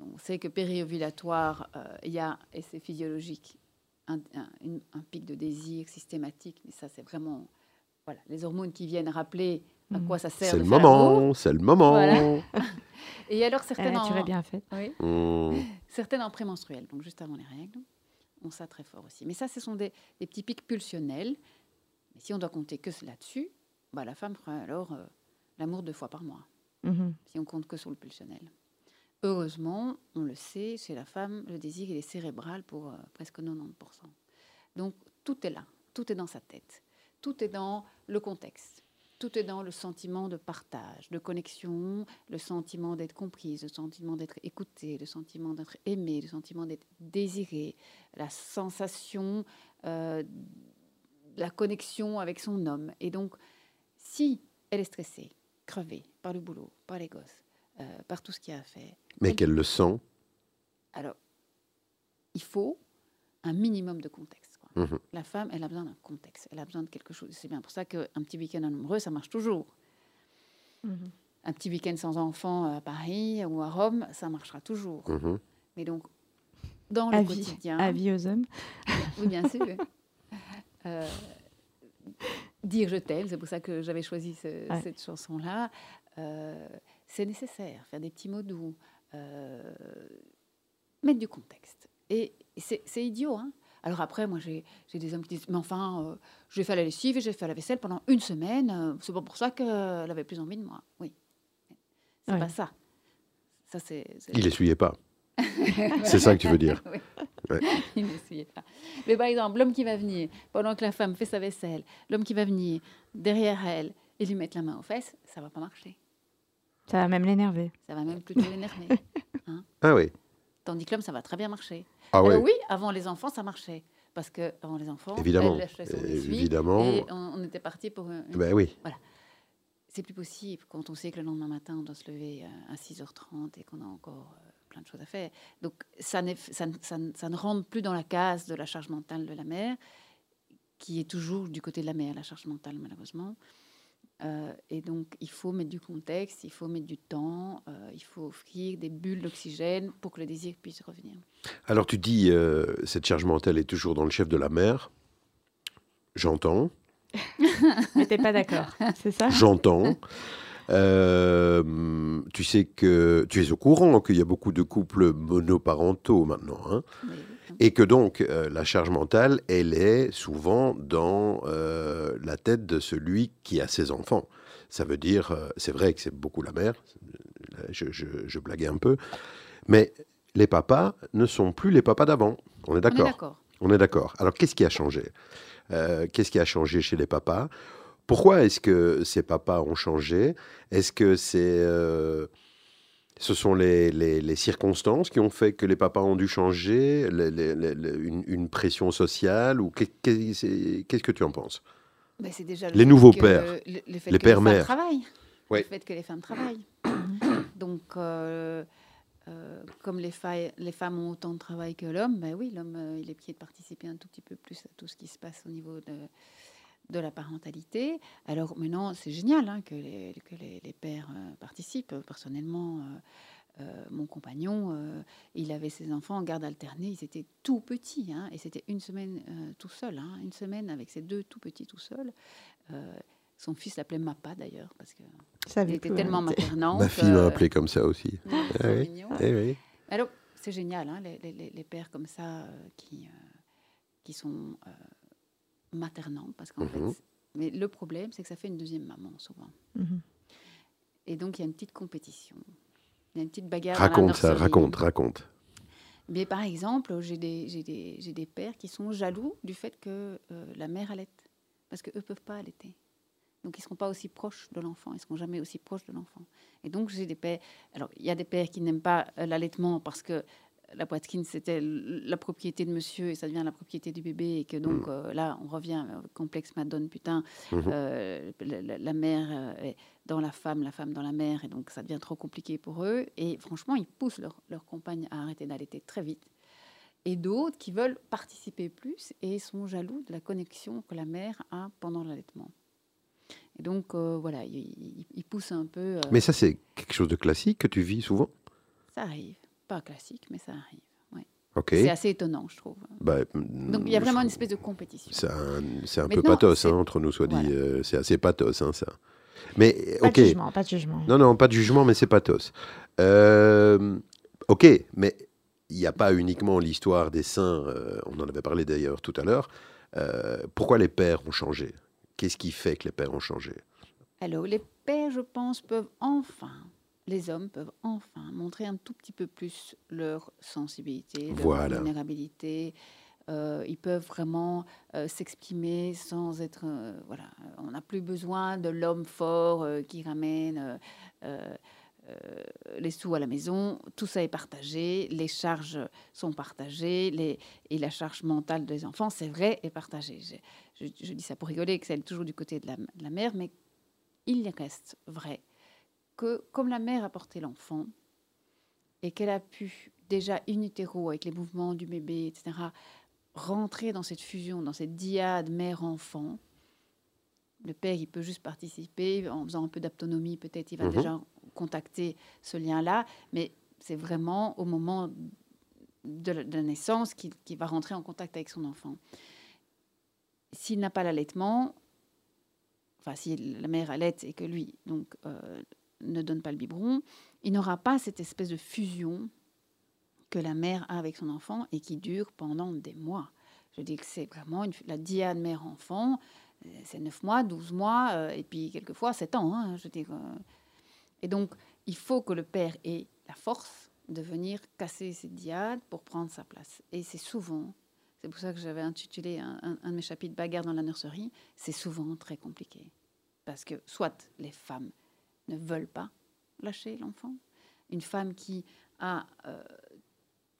On sait que périovulatoire, euh, il y a, et c'est physiologique, un, pic de désir systématique, mais ça c'est vraiment voilà, les hormones qui viennent rappeler à mm. quoi ça sert.
C'est le moment, c'est le moment.
et alors certaines
tu en, bien fait.
Oui, mm. certaines en prémenstruel, donc juste avant les règles, ont ça très fort aussi. Mais ça, ce sont des, des petits pics pulsionnels mais si on doit compter que là-dessus, bah, la femme fera alors euh, l'amour deux fois par mois. Mhm. Si on compte que sur le pulsionnel. Heureusement, on le sait, chez la femme, le désir il est cérébral pour euh, presque 90%. Donc tout est là, tout est dans sa tête, tout est dans le contexte, tout est dans le sentiment de partage, de connexion, le sentiment d'être comprise, le sentiment d'être écoutée, le sentiment d'être aimée, le sentiment d'être désirée, la sensation euh, la connexion avec son homme. Et donc, si elle est stressée, crevée par le boulot, par les gosses, euh, par tout ce qu'il y a à faire.
Mais qu'elle le sent.
Alors, il faut un minimum de contexte. Mhm. La femme, elle a besoin d'un contexte, elle a besoin de quelque chose. C'est bien pour ça qu'un petit week-end amoureux, ça marche toujours. Mhm. Un petit week-end sans enfant à Paris ou à Rome, ça marchera toujours. Mhm. Mais donc, dans le quotidien.
Avis aux hommes.
Oui, bien sûr. Euh, dire je t'aime, c'est pour ça que j'avais choisi cette chanson-là. Euh, c'est nécessaire, faire des petits mots doux, euh, mettre du contexte. Et c'est idiot, hein alors après, moi, j'ai des hommes qui disent, mais enfin, j'ai fait la lessive et j'ai fait la vaisselle pendant une semaine. c'est pas pour ça qu'elle avait plus envie de moi. Oui, c'est pas ça. ça c'est.
Il essuyait pas. c'est ça que tu veux dire.
Il ne pas. Mais par exemple, l'homme qui va venir, pendant que la femme fait sa vaisselle, l'homme qui va venir derrière elle et lui mettre la main aux fesses, ça va pas marcher.
Ça va même l'énerver.
Ça va même plutôt l'énerver.
Hein. ah oui.
Tandis que l'homme, ça va très bien marcher.
Ah
oui, avant les enfants, ça marchait. Parce que avant les enfants,
évidemment, évidemment.
et on, était parti pour. Une...
Ben oui.
Voilà. C'est plus possible quand on sait que le lendemain matin, on doit se lever euh, à 6h30 et qu'on a encore euh, plein de choses à faire. Donc ça, ça, ça, ça, ne rentre plus dans la case de la charge mentale de la mère, qui est toujours du côté de la mère, la charge mentale malheureusement. Euh, et donc, il faut mettre du contexte, il faut mettre du temps, euh, il faut offrir des bulles d'oxygène pour que le désir puisse revenir.
Alors, tu dis, euh, cette charge mentale est toujours dans le chef de la mère. J'entends.
Mais t'es pas d'accord, c'est ça?
J'entends. Euh, tu sais que tu es au courant qu'il y a beaucoup de couples monoparentaux maintenant, hein? Et que donc euh, la charge mentale, elle est souvent dans euh, la tête de celui qui a ses enfants. Ça veut dire, c'est vrai que c'est beaucoup la mère, je, je, blaguais un peu, mais les papas ne sont plus les papas d'avant. On est d'accord. On est d'accord. Alors qu'est-ce qui a changé? Qu'est-ce qui a changé chez les papas? Pourquoi est-ce que ces papas ont changé? Est-ce que c'est euh, Ce sont les, les, circonstances qui ont fait que les papas ont dû changer, une, pression sociale ou qu'est-ce que tu en penses?
Ben, C'est déjà
les nouveaux pères, les pères mères.
Le fait que les femmes travaillent. Donc, euh, euh, comme les, les, femmes ont autant de travail que l'homme, ben oui, l'homme, euh, il est pied de participer un tout petit peu plus à tout ce qui se passe au niveau de, de la parentalité. Alors maintenant, c'est génial hein, que, les, que les, pères participent. Personnellement, mon compagnon, il avait ses enfants en garde alternée, ils étaient tout petits, hein, et c'était une semaine tout seul, hein, une semaine avec ses deux tout petits tout seuls. Son fils l'appelait Mappa d'ailleurs, parce que il était tellement maternant.
Ma fille m'a appelé comme ça aussi.
c'est eh oui. Alors, c'est génial, hein, les, les, pères comme ça euh, qui, euh, qui sont euh, maternants, parce qu'en mhm. fait, mais le problème, c'est que ça fait une deuxième maman souvent. Mhm. Et donc, il y a une petite compétition. Il y a une petite bagarre.
Raconte ça, raconte, raconte.
Mais par exemple, j'ai des, des, des, pères qui sont jaloux du fait que la mère allait, parce qu'eux ne peuvent pas allaiter. Donc, ils ne seront pas aussi proches de l'enfant, ils ne seront jamais aussi proches de l'enfant. Et donc, j'ai des pères. Alors, il y a des pères qui n'aiment pas euh, l'allaitement parce que la poitrine, c'était la propriété de monsieur et ça devient la propriété du bébé. Et que donc, mm. euh, là, on revient au complexe Madone, putain. Mm-hmm. Euh, la, mère est dans la femme, la femme dans la mère. Et donc, ça devient trop compliqué pour eux. Et franchement, ils poussent leur, leur compagne à arrêter d'allaiter très vite. Et d'autres qui veulent participer plus et sont jaloux de la connexion que la mère a pendant l'allaitement. Et donc, euh, voilà, il, pousse un peu. Euh,
mais ça, c'est quelque chose de classique que tu vis souvent?
Ça arrive. Pas classique, mais ça arrive. Ouais.
Ok.
C'est assez étonnant, je trouve.
Bah,
donc, il y a vraiment une espèce de compétition.
C'est un, peu pathos, hein, entre nous, soit dit. Euh, c'est assez pathos, hein, ça. Mais,
pas de jugement, pas de jugement.
Non, non, pas de jugement, mais c'est pathos. ok, mais il n'y a pas uniquement l'histoire des saints, on en avait parlé d'ailleurs tout à l'heure. pourquoi les pères ont changé? Qu'est-ce qui fait que les pères ont changé?
Alors, les pères, je pense, peuvent enfin, les hommes peuvent enfin montrer un tout petit peu plus leur sensibilité, leur vulnérabilité. Euh, ils peuvent vraiment euh, s'exprimer sans être. Euh, voilà, on n'a plus besoin de l'homme fort qui ramène les sous à la maison. Tout ça est partagé, les charges sont partagées, les, et la charge mentale des enfants, c'est vrai, est partagée je, dis ça pour rigoler, que c'est toujours du côté de la, mère, mais il reste vrai que comme la mère a porté l'enfant et qu'elle a pu déjà in utero avec les mouvements du bébé, etc., rentrer dans cette fusion, dans cette diade mère-enfant, le père, il peut juste participer en faisant un peu d'autonomie, peut-être il va mhm. déjà contacter ce lien-là, mais c'est vraiment au moment de la, naissance qu'il va rentrer en contact avec son enfant s'il n'a pas l'allaitement, enfin si la mère allait et que lui donc euh, ne donne pas le biberon, il n'aura pas cette espèce de fusion que la mère a avec son enfant et qui dure pendant des mois. Je dis que c'est vraiment la diade mère-enfant, euh, c'est 9 mois, 12 mois, euh, et puis quelquefois 7 ans. Hein, je dis, et donc, il faut que le père ait la force de venir casser cette diade pour prendre sa place. Et c'est souvent c'est pour ça que j'avais intitulé un, de mes chapitres Bagarre dans la nurserie. C'est souvent très compliqué. Parce que soit les femmes ne veulent pas lâcher l'enfant, une femme qui a, euh,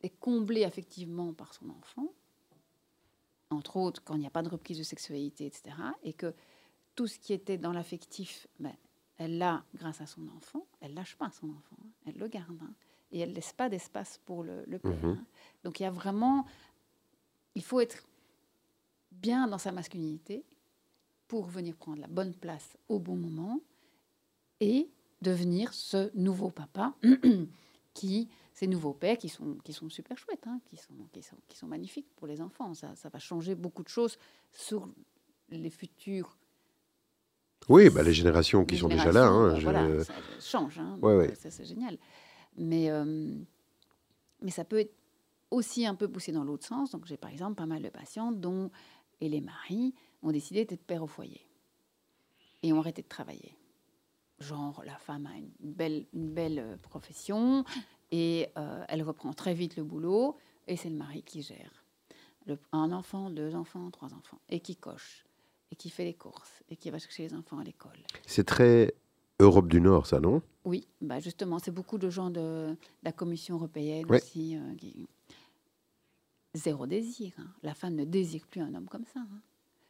est comblée affectivement par son enfant, entre autres quand il n'y a pas de reprise de sexualité, etc., et que tout ce qui était dans l'affectif, ben, elle l'a grâce à son enfant, elle lâche pas son enfant, hein. elle le garde, hein. et elle laisse pas d'espace pour le, père. Mhm. Hein. Donc il y a vraiment il faut être bien dans sa masculinité pour venir prendre la bonne place au bon moment et devenir ce nouveau papa qui ces nouveaux pères qui sont qui sont super chouettes hein, qui sont qui sont qui sont magnifiques pour les enfants ça, ça va changer beaucoup de choses sur les futurs
oui bah les générations qui sont déjà là hein,
voilà, ça change hein, ça c'est génial mais euh, mais ça peut être aussi un peu poussé dans l'autre sens. Donc j'ai par exemple pas mal de patientes dont et les maris ont décidé d'être père au foyer et ont arrêté de travailler. Genre la femme a une belle, une belle euh, profession et euh, elle reprend très vite le boulot et c'est le mari qui gère. un enfant, deux enfants, trois enfants et qui coche et qui fait les courses et qui va chercher les enfants à l'école.
C'est très Europe du Nord, ça, non?
Oui, bah justement, c'est beaucoup de gens de, la Commission européenne aussi. Euh, zéro désir. Hein. La femme ne désire plus un homme comme ça. Hein.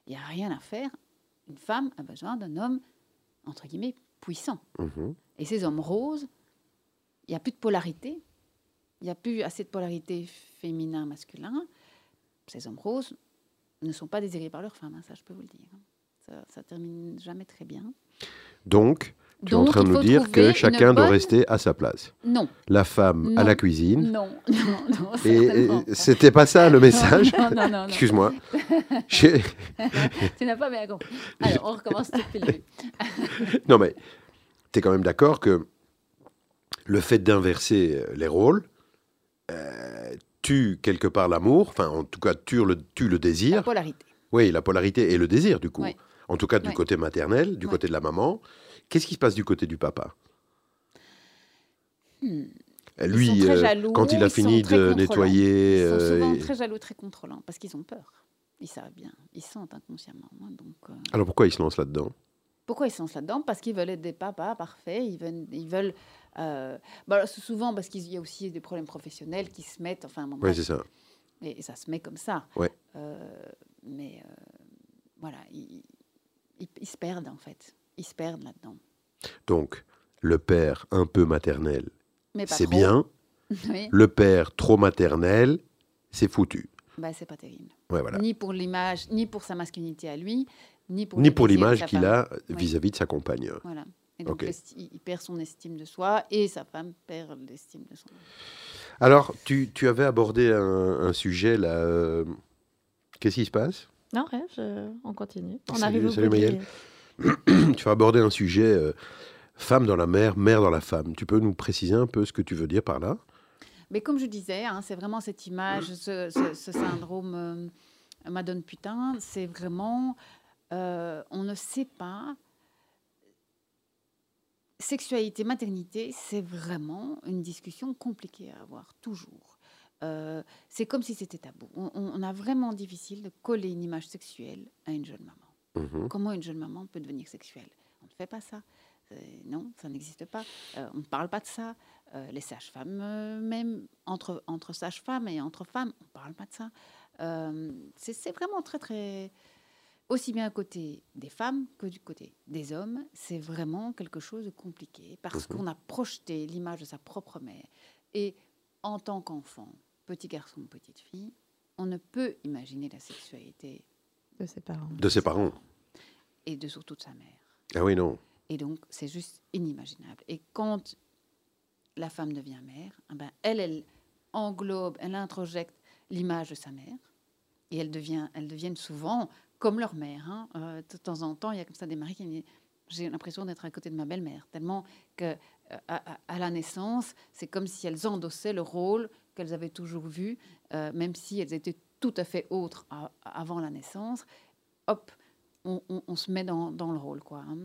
Il n'y a rien à faire. Une femme a besoin d'un homme, entre guillemets, puissant. Mhm. Et ces hommes roses, il n'y a plus de polarité. Il n'y a plus assez de polarité féminin-masculin. Ces hommes roses ne sont pas désirés par leurs femmes, hein, ça je peux vous le dire. Ça, ça termine jamais très bien.
Donc, tu es en train de nous dire que chacun doit rester à sa place.
Non.
La femme à la cuisine.
Non, non, non.
Et c'était pas ça le message
Non, non, non.
Excuse-moi.
tu n'as pas bien compris. Alors, on recommence depuis le début.
non, mais tu es quand même d'accord que le fait d'inverser les rôles euh, tue quelque part l'amour, enfin, en tout cas, tue le, tue le désir. La
polarité.
Oui, la polarité et le désir, du coup. En tout cas, du côté maternel, du côté de la maman. Qu'est-ce qui se passe du côté du papa?
Hmm.
Lui, euh, quand il a fini de nettoyer.
Ils sont souvent euh, très jaloux, très contrôlants, parce qu'ils ont peur. Ils savent bien, ils sentent inconsciemment. Hein, donc, euh,
Alors pourquoi ils se lancent là-dedans?
Pourquoi ils se lancent là-dedans? Parce qu'ils veulent être des papas parfaits, ils veulent. Ils veulent bah, souvent parce qu'il y a aussi des problèmes professionnels qui se mettent. Enfin,
oui, c'est ça.
Et, ça se met comme ça.
Ouais.
mais voilà, ils, ils se perdent en fait ils se perdent là-dedans.
Donc, le père un peu maternel, c'est bien. Le père trop maternel, c'est foutu.
Bah, c'est pas terrible.
Ouais, voilà.
Ni pour l'image, ni pour sa masculinité à lui, ni pour,
ni pour l'image qu'il a vis-à-vis de sa compagne.
Voilà. Et donc, il perd son estime de soi et sa femme perd l'estime de son.
Alors, tu, tu avais abordé un, sujet là. Euh, qu'est-ce qui se passe?
Non, rien, on continue.
On arrive au bout tu vas aborder un sujet euh, femme dans la mère, mère dans la femme. Tu peux nous préciser un peu ce que tu veux dire par là?
Mais comme je disais, hein, c'est vraiment cette image, ce, syndrome euh, Madone putain, c'est vraiment, euh, on ne sait pas. Sexualité, maternité, c'est vraiment une discussion compliquée à avoir, toujours. c'est comme si c'était tabou. On, on, a vraiment difficile de coller une image sexuelle à une jeune maman. Mhm. Comment une jeune maman peut devenir sexuelle? On ne fait pas ça. Euh, non, ça n'existe pas. Euh, on ne parle pas de ça. Euh, les sages-femmes, même entre, entre sages-femmes et entre femmes, on ne parle pas de ça. c'est vraiment très, très... Aussi bien à côté des femmes que du côté des hommes, c'est vraiment quelque chose de compliqué parce mhm. qu'on a projeté l'image de sa propre mère. Et en tant qu'enfant, petit garçon, petite fille, on ne peut imaginer la sexualité
de ses parents.
De ses parents.
Et de surtout de sa mère.
Ah oui, non.
Et donc, c'est juste inimaginable. Et quand la femme devient mère, eh ben, elle, elle englobe, elle introjecte l'image de sa mère. Et elle devient, elles deviennent souvent comme leur mère. Hein. Euh, de temps en temps, il y a comme ça des maris qui disent J'ai l'impression d'être à côté de ma belle-mère. Tellement que euh, à, la naissance, c'est comme si elles endossaient le rôle qu'elles avaient toujours vu, euh, même si elles étaient tout à fait autre avant la naissance, hop, on, se met dans, le rôle. quoi. Hein.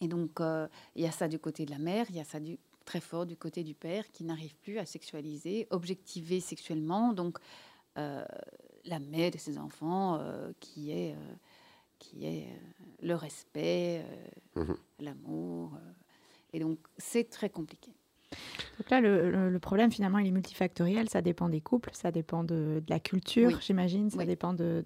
Et donc, euh, il y a ça du côté de la mère, il y a ça du, très fort du côté du père qui n'arrive plus à sexualiser, objectiver sexuellement. Donc, euh, la mère de ses enfants euh, qui est, qui est le respect, mmh l'amour. et donc, c'est très compliqué.
Donc là, le, problème, finalement, il est multifactoriel. Ça dépend des couples, ça dépend de, la culture, j'imagine, ça dépend de,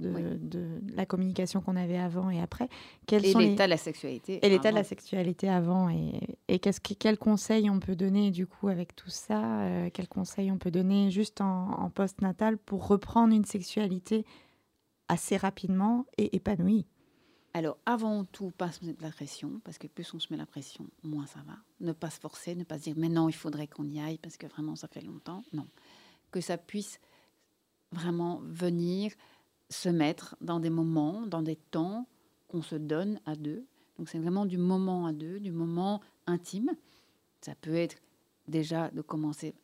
la communication qu'on avait avant et après.
Quels et l'état de la sexualité.
Et l'état de la sexualité avant. Et, et qu'est-ce quels conseils on peut donner, du coup, avec tout ça euh, Quels conseils on peut donner juste en, en post-natal pour reprendre une sexualité assez rapidement et épanouie?
Alors, avant tout, pas se mettre la pression, parce que plus on se met la pression, moins ça va. Ne pas se forcer, ne pas se dire, mais non, il faudrait qu'on y aille, parce que vraiment, ça fait longtemps. Non. Que ça puisse vraiment venir se mettre dans des moments, dans des temps qu'on se donne à deux. Donc, c'est vraiment du moment à deux, du moment intime. Ça peut être déjà de commencer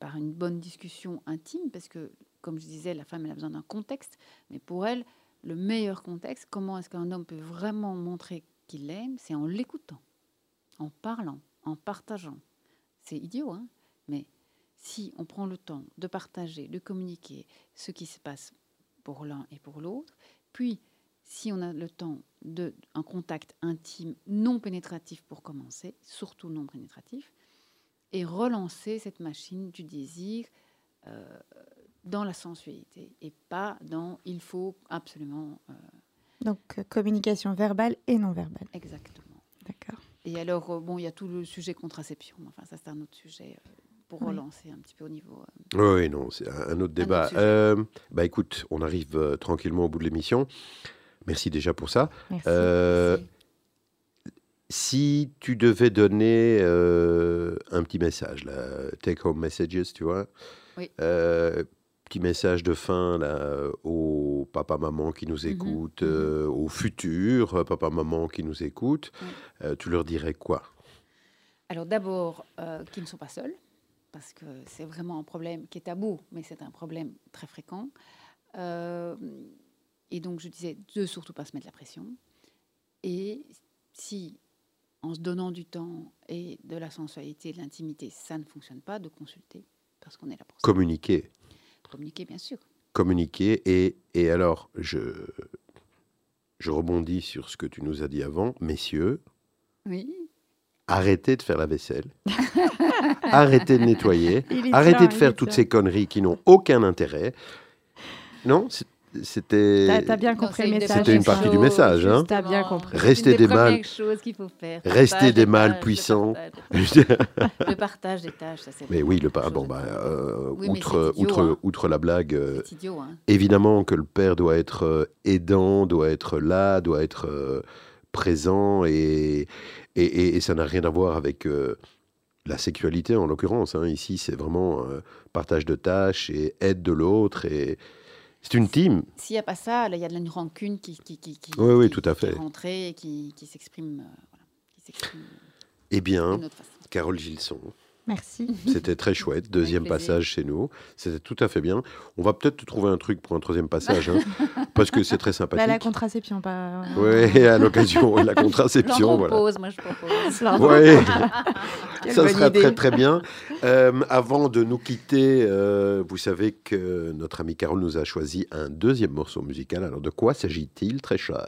par une bonne discussion intime, parce que, comme je disais, la femme, elle a besoin d'un contexte, mais pour elle, le meilleur contexte, comment est-ce qu'un homme peut vraiment montrer qu'il l'aime, c'est en l'écoutant, en parlant, en partageant. C'est idiot, hein mais si on prend le temps de partager, de communiquer ce qui se passe pour l'un et pour l'autre, puis si on a le temps de, un contact intime non pénétratif pour commencer, surtout non pénétratif, et relancer cette machine du désir euh, dans la sensualité et pas dans il faut absolument. Euh,
Donc communication verbale et non verbale.
Exactement.
D'accord.
Et alors, bon, il y a tout le sujet contraception, enfin ça c'est un autre sujet pour relancer un petit peu au niveau.
Oui, non, c'est un autre débat. bah écoute, on arrive tranquillement au bout de l'émission. Merci déjà pour ça.
Euh,
si tu devais donner euh, un petit message, là, take home messages, tu vois, euh, petit message de fin là, aux papa maman qui nous mhm, écoutent, mhm. aux futurs papa maman qui nous écoutent, tu leur dirais quoi?
Alors d'abord, qu'ils ne sont pas seuls, parce que c'est vraiment un problème qui est tabou, mais c'est un problème très fréquent. Et donc, je disais de surtout pas se mettre la pression. Et si, en se donnant du temps et de la sensualité, de l'intimité, ça ne fonctionne pas, de consulter, parce qu'on est là pour ça.
Communiquer.
Communiquer, bien sûr.
Communiquer. Et, et alors, je, je rebondis sur ce que tu nous as dit avant. Messieurs,
oui.
arrêtez de faire la vaisselle. arrêtez de nettoyer. Arrêtez de faire toutes ces conneries qui n'ont aucun intérêt. Non, c'était.
T'as bien compris le message.
C'était une partie du message. Hein.
T'as bien compris.
Rester des mâles. Rester des mâles puissants.
Le partage des tâches, ça c'est.
Mais oui, le bon bah euh, outre outre
hein.
outre la blague.
Euh, idiot, hein.
Évidemment que le père doit être euh, aidant, doit être là, doit être présent et et, et ça n'a rien à voir avec la sexualité en l'occurrence. Hein. Ici, c'est vraiment partage de tâches et aide de l'autre et c'est une team.
S'il n'y a pas ça, il y a de la rancune qui, qui, qui, qui,
oui, oui, tout à fait.
est rentrée et qui, s'exprime. Euh,
voilà, eh bien, Carole Gilson.
Merci.
C'était très chouette. Deuxième passage chez nous. C'était tout à fait bien. On va peut-être trouver un truc pour un troisième passage, hein, parce que c'est très sympathique.
Bah, la contraception, pas.
Oui, à l'occasion, la contraception.
voilà. moi je propose.
Oui, ça sera très très bien. Euh, avant de nous quitter, euh, vous savez que notre ami Carole nous a choisi un deuxième morceau musical. Alors de quoi s'agit-il, très cher?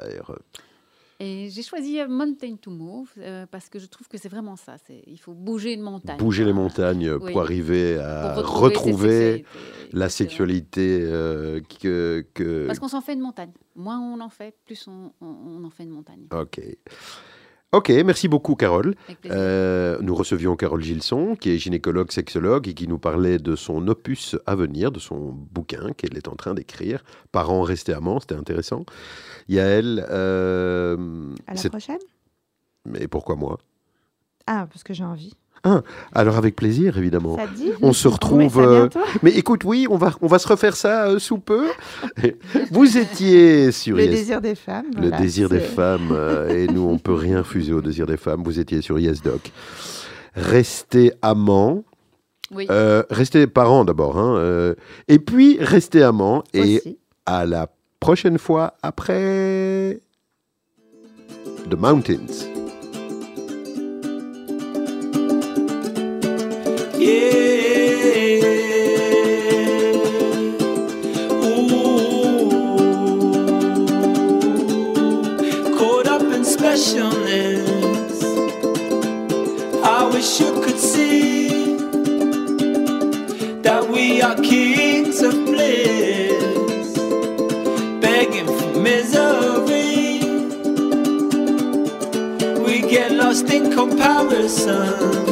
Et j'ai choisi euh, Mountain to Move euh, parce que je trouve que c'est vraiment ça. Il faut bouger une montagne.
Bouger les montagnes pour arriver à retrouver, la sexualité euh, que, que,
Parce qu'on s'en fait une montagne. Moins on en fait, plus on, on en fait une montagne.
Ok. Ok, merci beaucoup Carole. Euh, nous recevions Carole Gilson, qui est gynécologue, sexologue et qui nous parlait de son opus à venir, de son bouquin qu'elle est en train d'écrire. Parents restés amants, c'était intéressant. Yael. Euh,
à la prochaine
Mais pourquoi moi?
Ah, parce que j'ai envie.
Ah, alors avec plaisir, évidemment.
Ça dit
on se retrouve.
Euh,
mais écoute, oui, on va, on va se refaire ça euh, sous peu. Vous étiez sur
le désir des femmes.
Le désir des femmes, euh, et nous, on peut rien refuser au désir des femmes. Vous étiez sur Yes Doc. Restez amants.
Oui.
restez parents d'abord, hein, et puis restez amants. Et à la prochaine fois après The Mountains. Get lost in comparison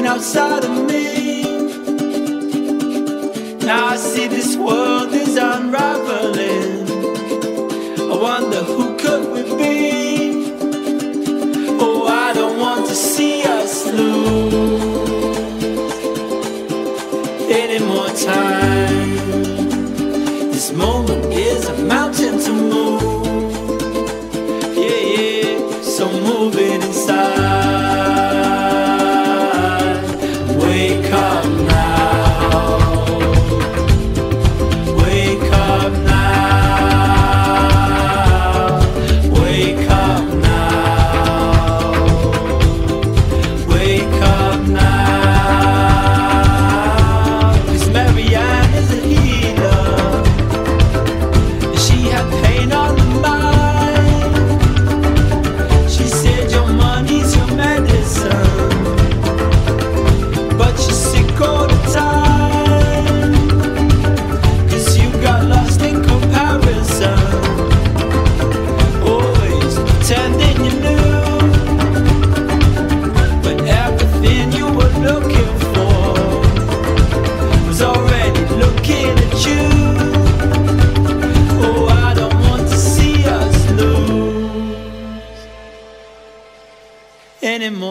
looking outside of me. Now I see this world is unraveling. I wonder who could we be? Oh, I don't want to see us lose any more time.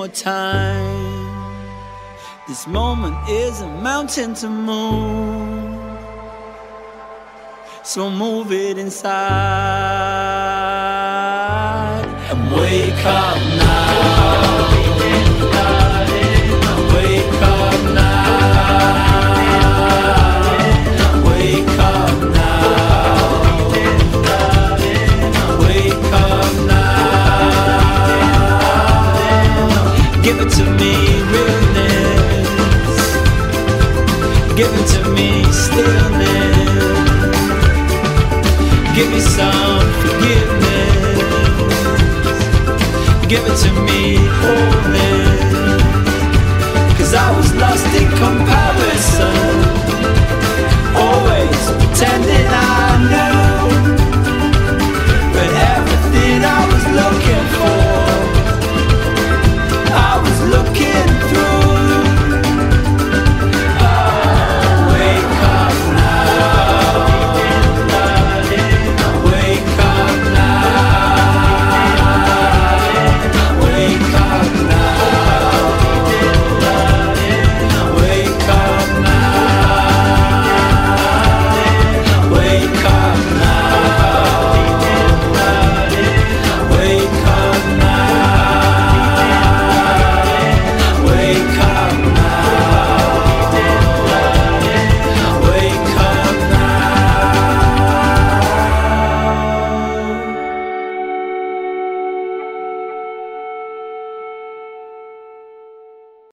Time. This moment is a mountain to move. So move it inside and wake up it to me, realness. Give it to me, stillness. Give me some forgiveness. Give it to me.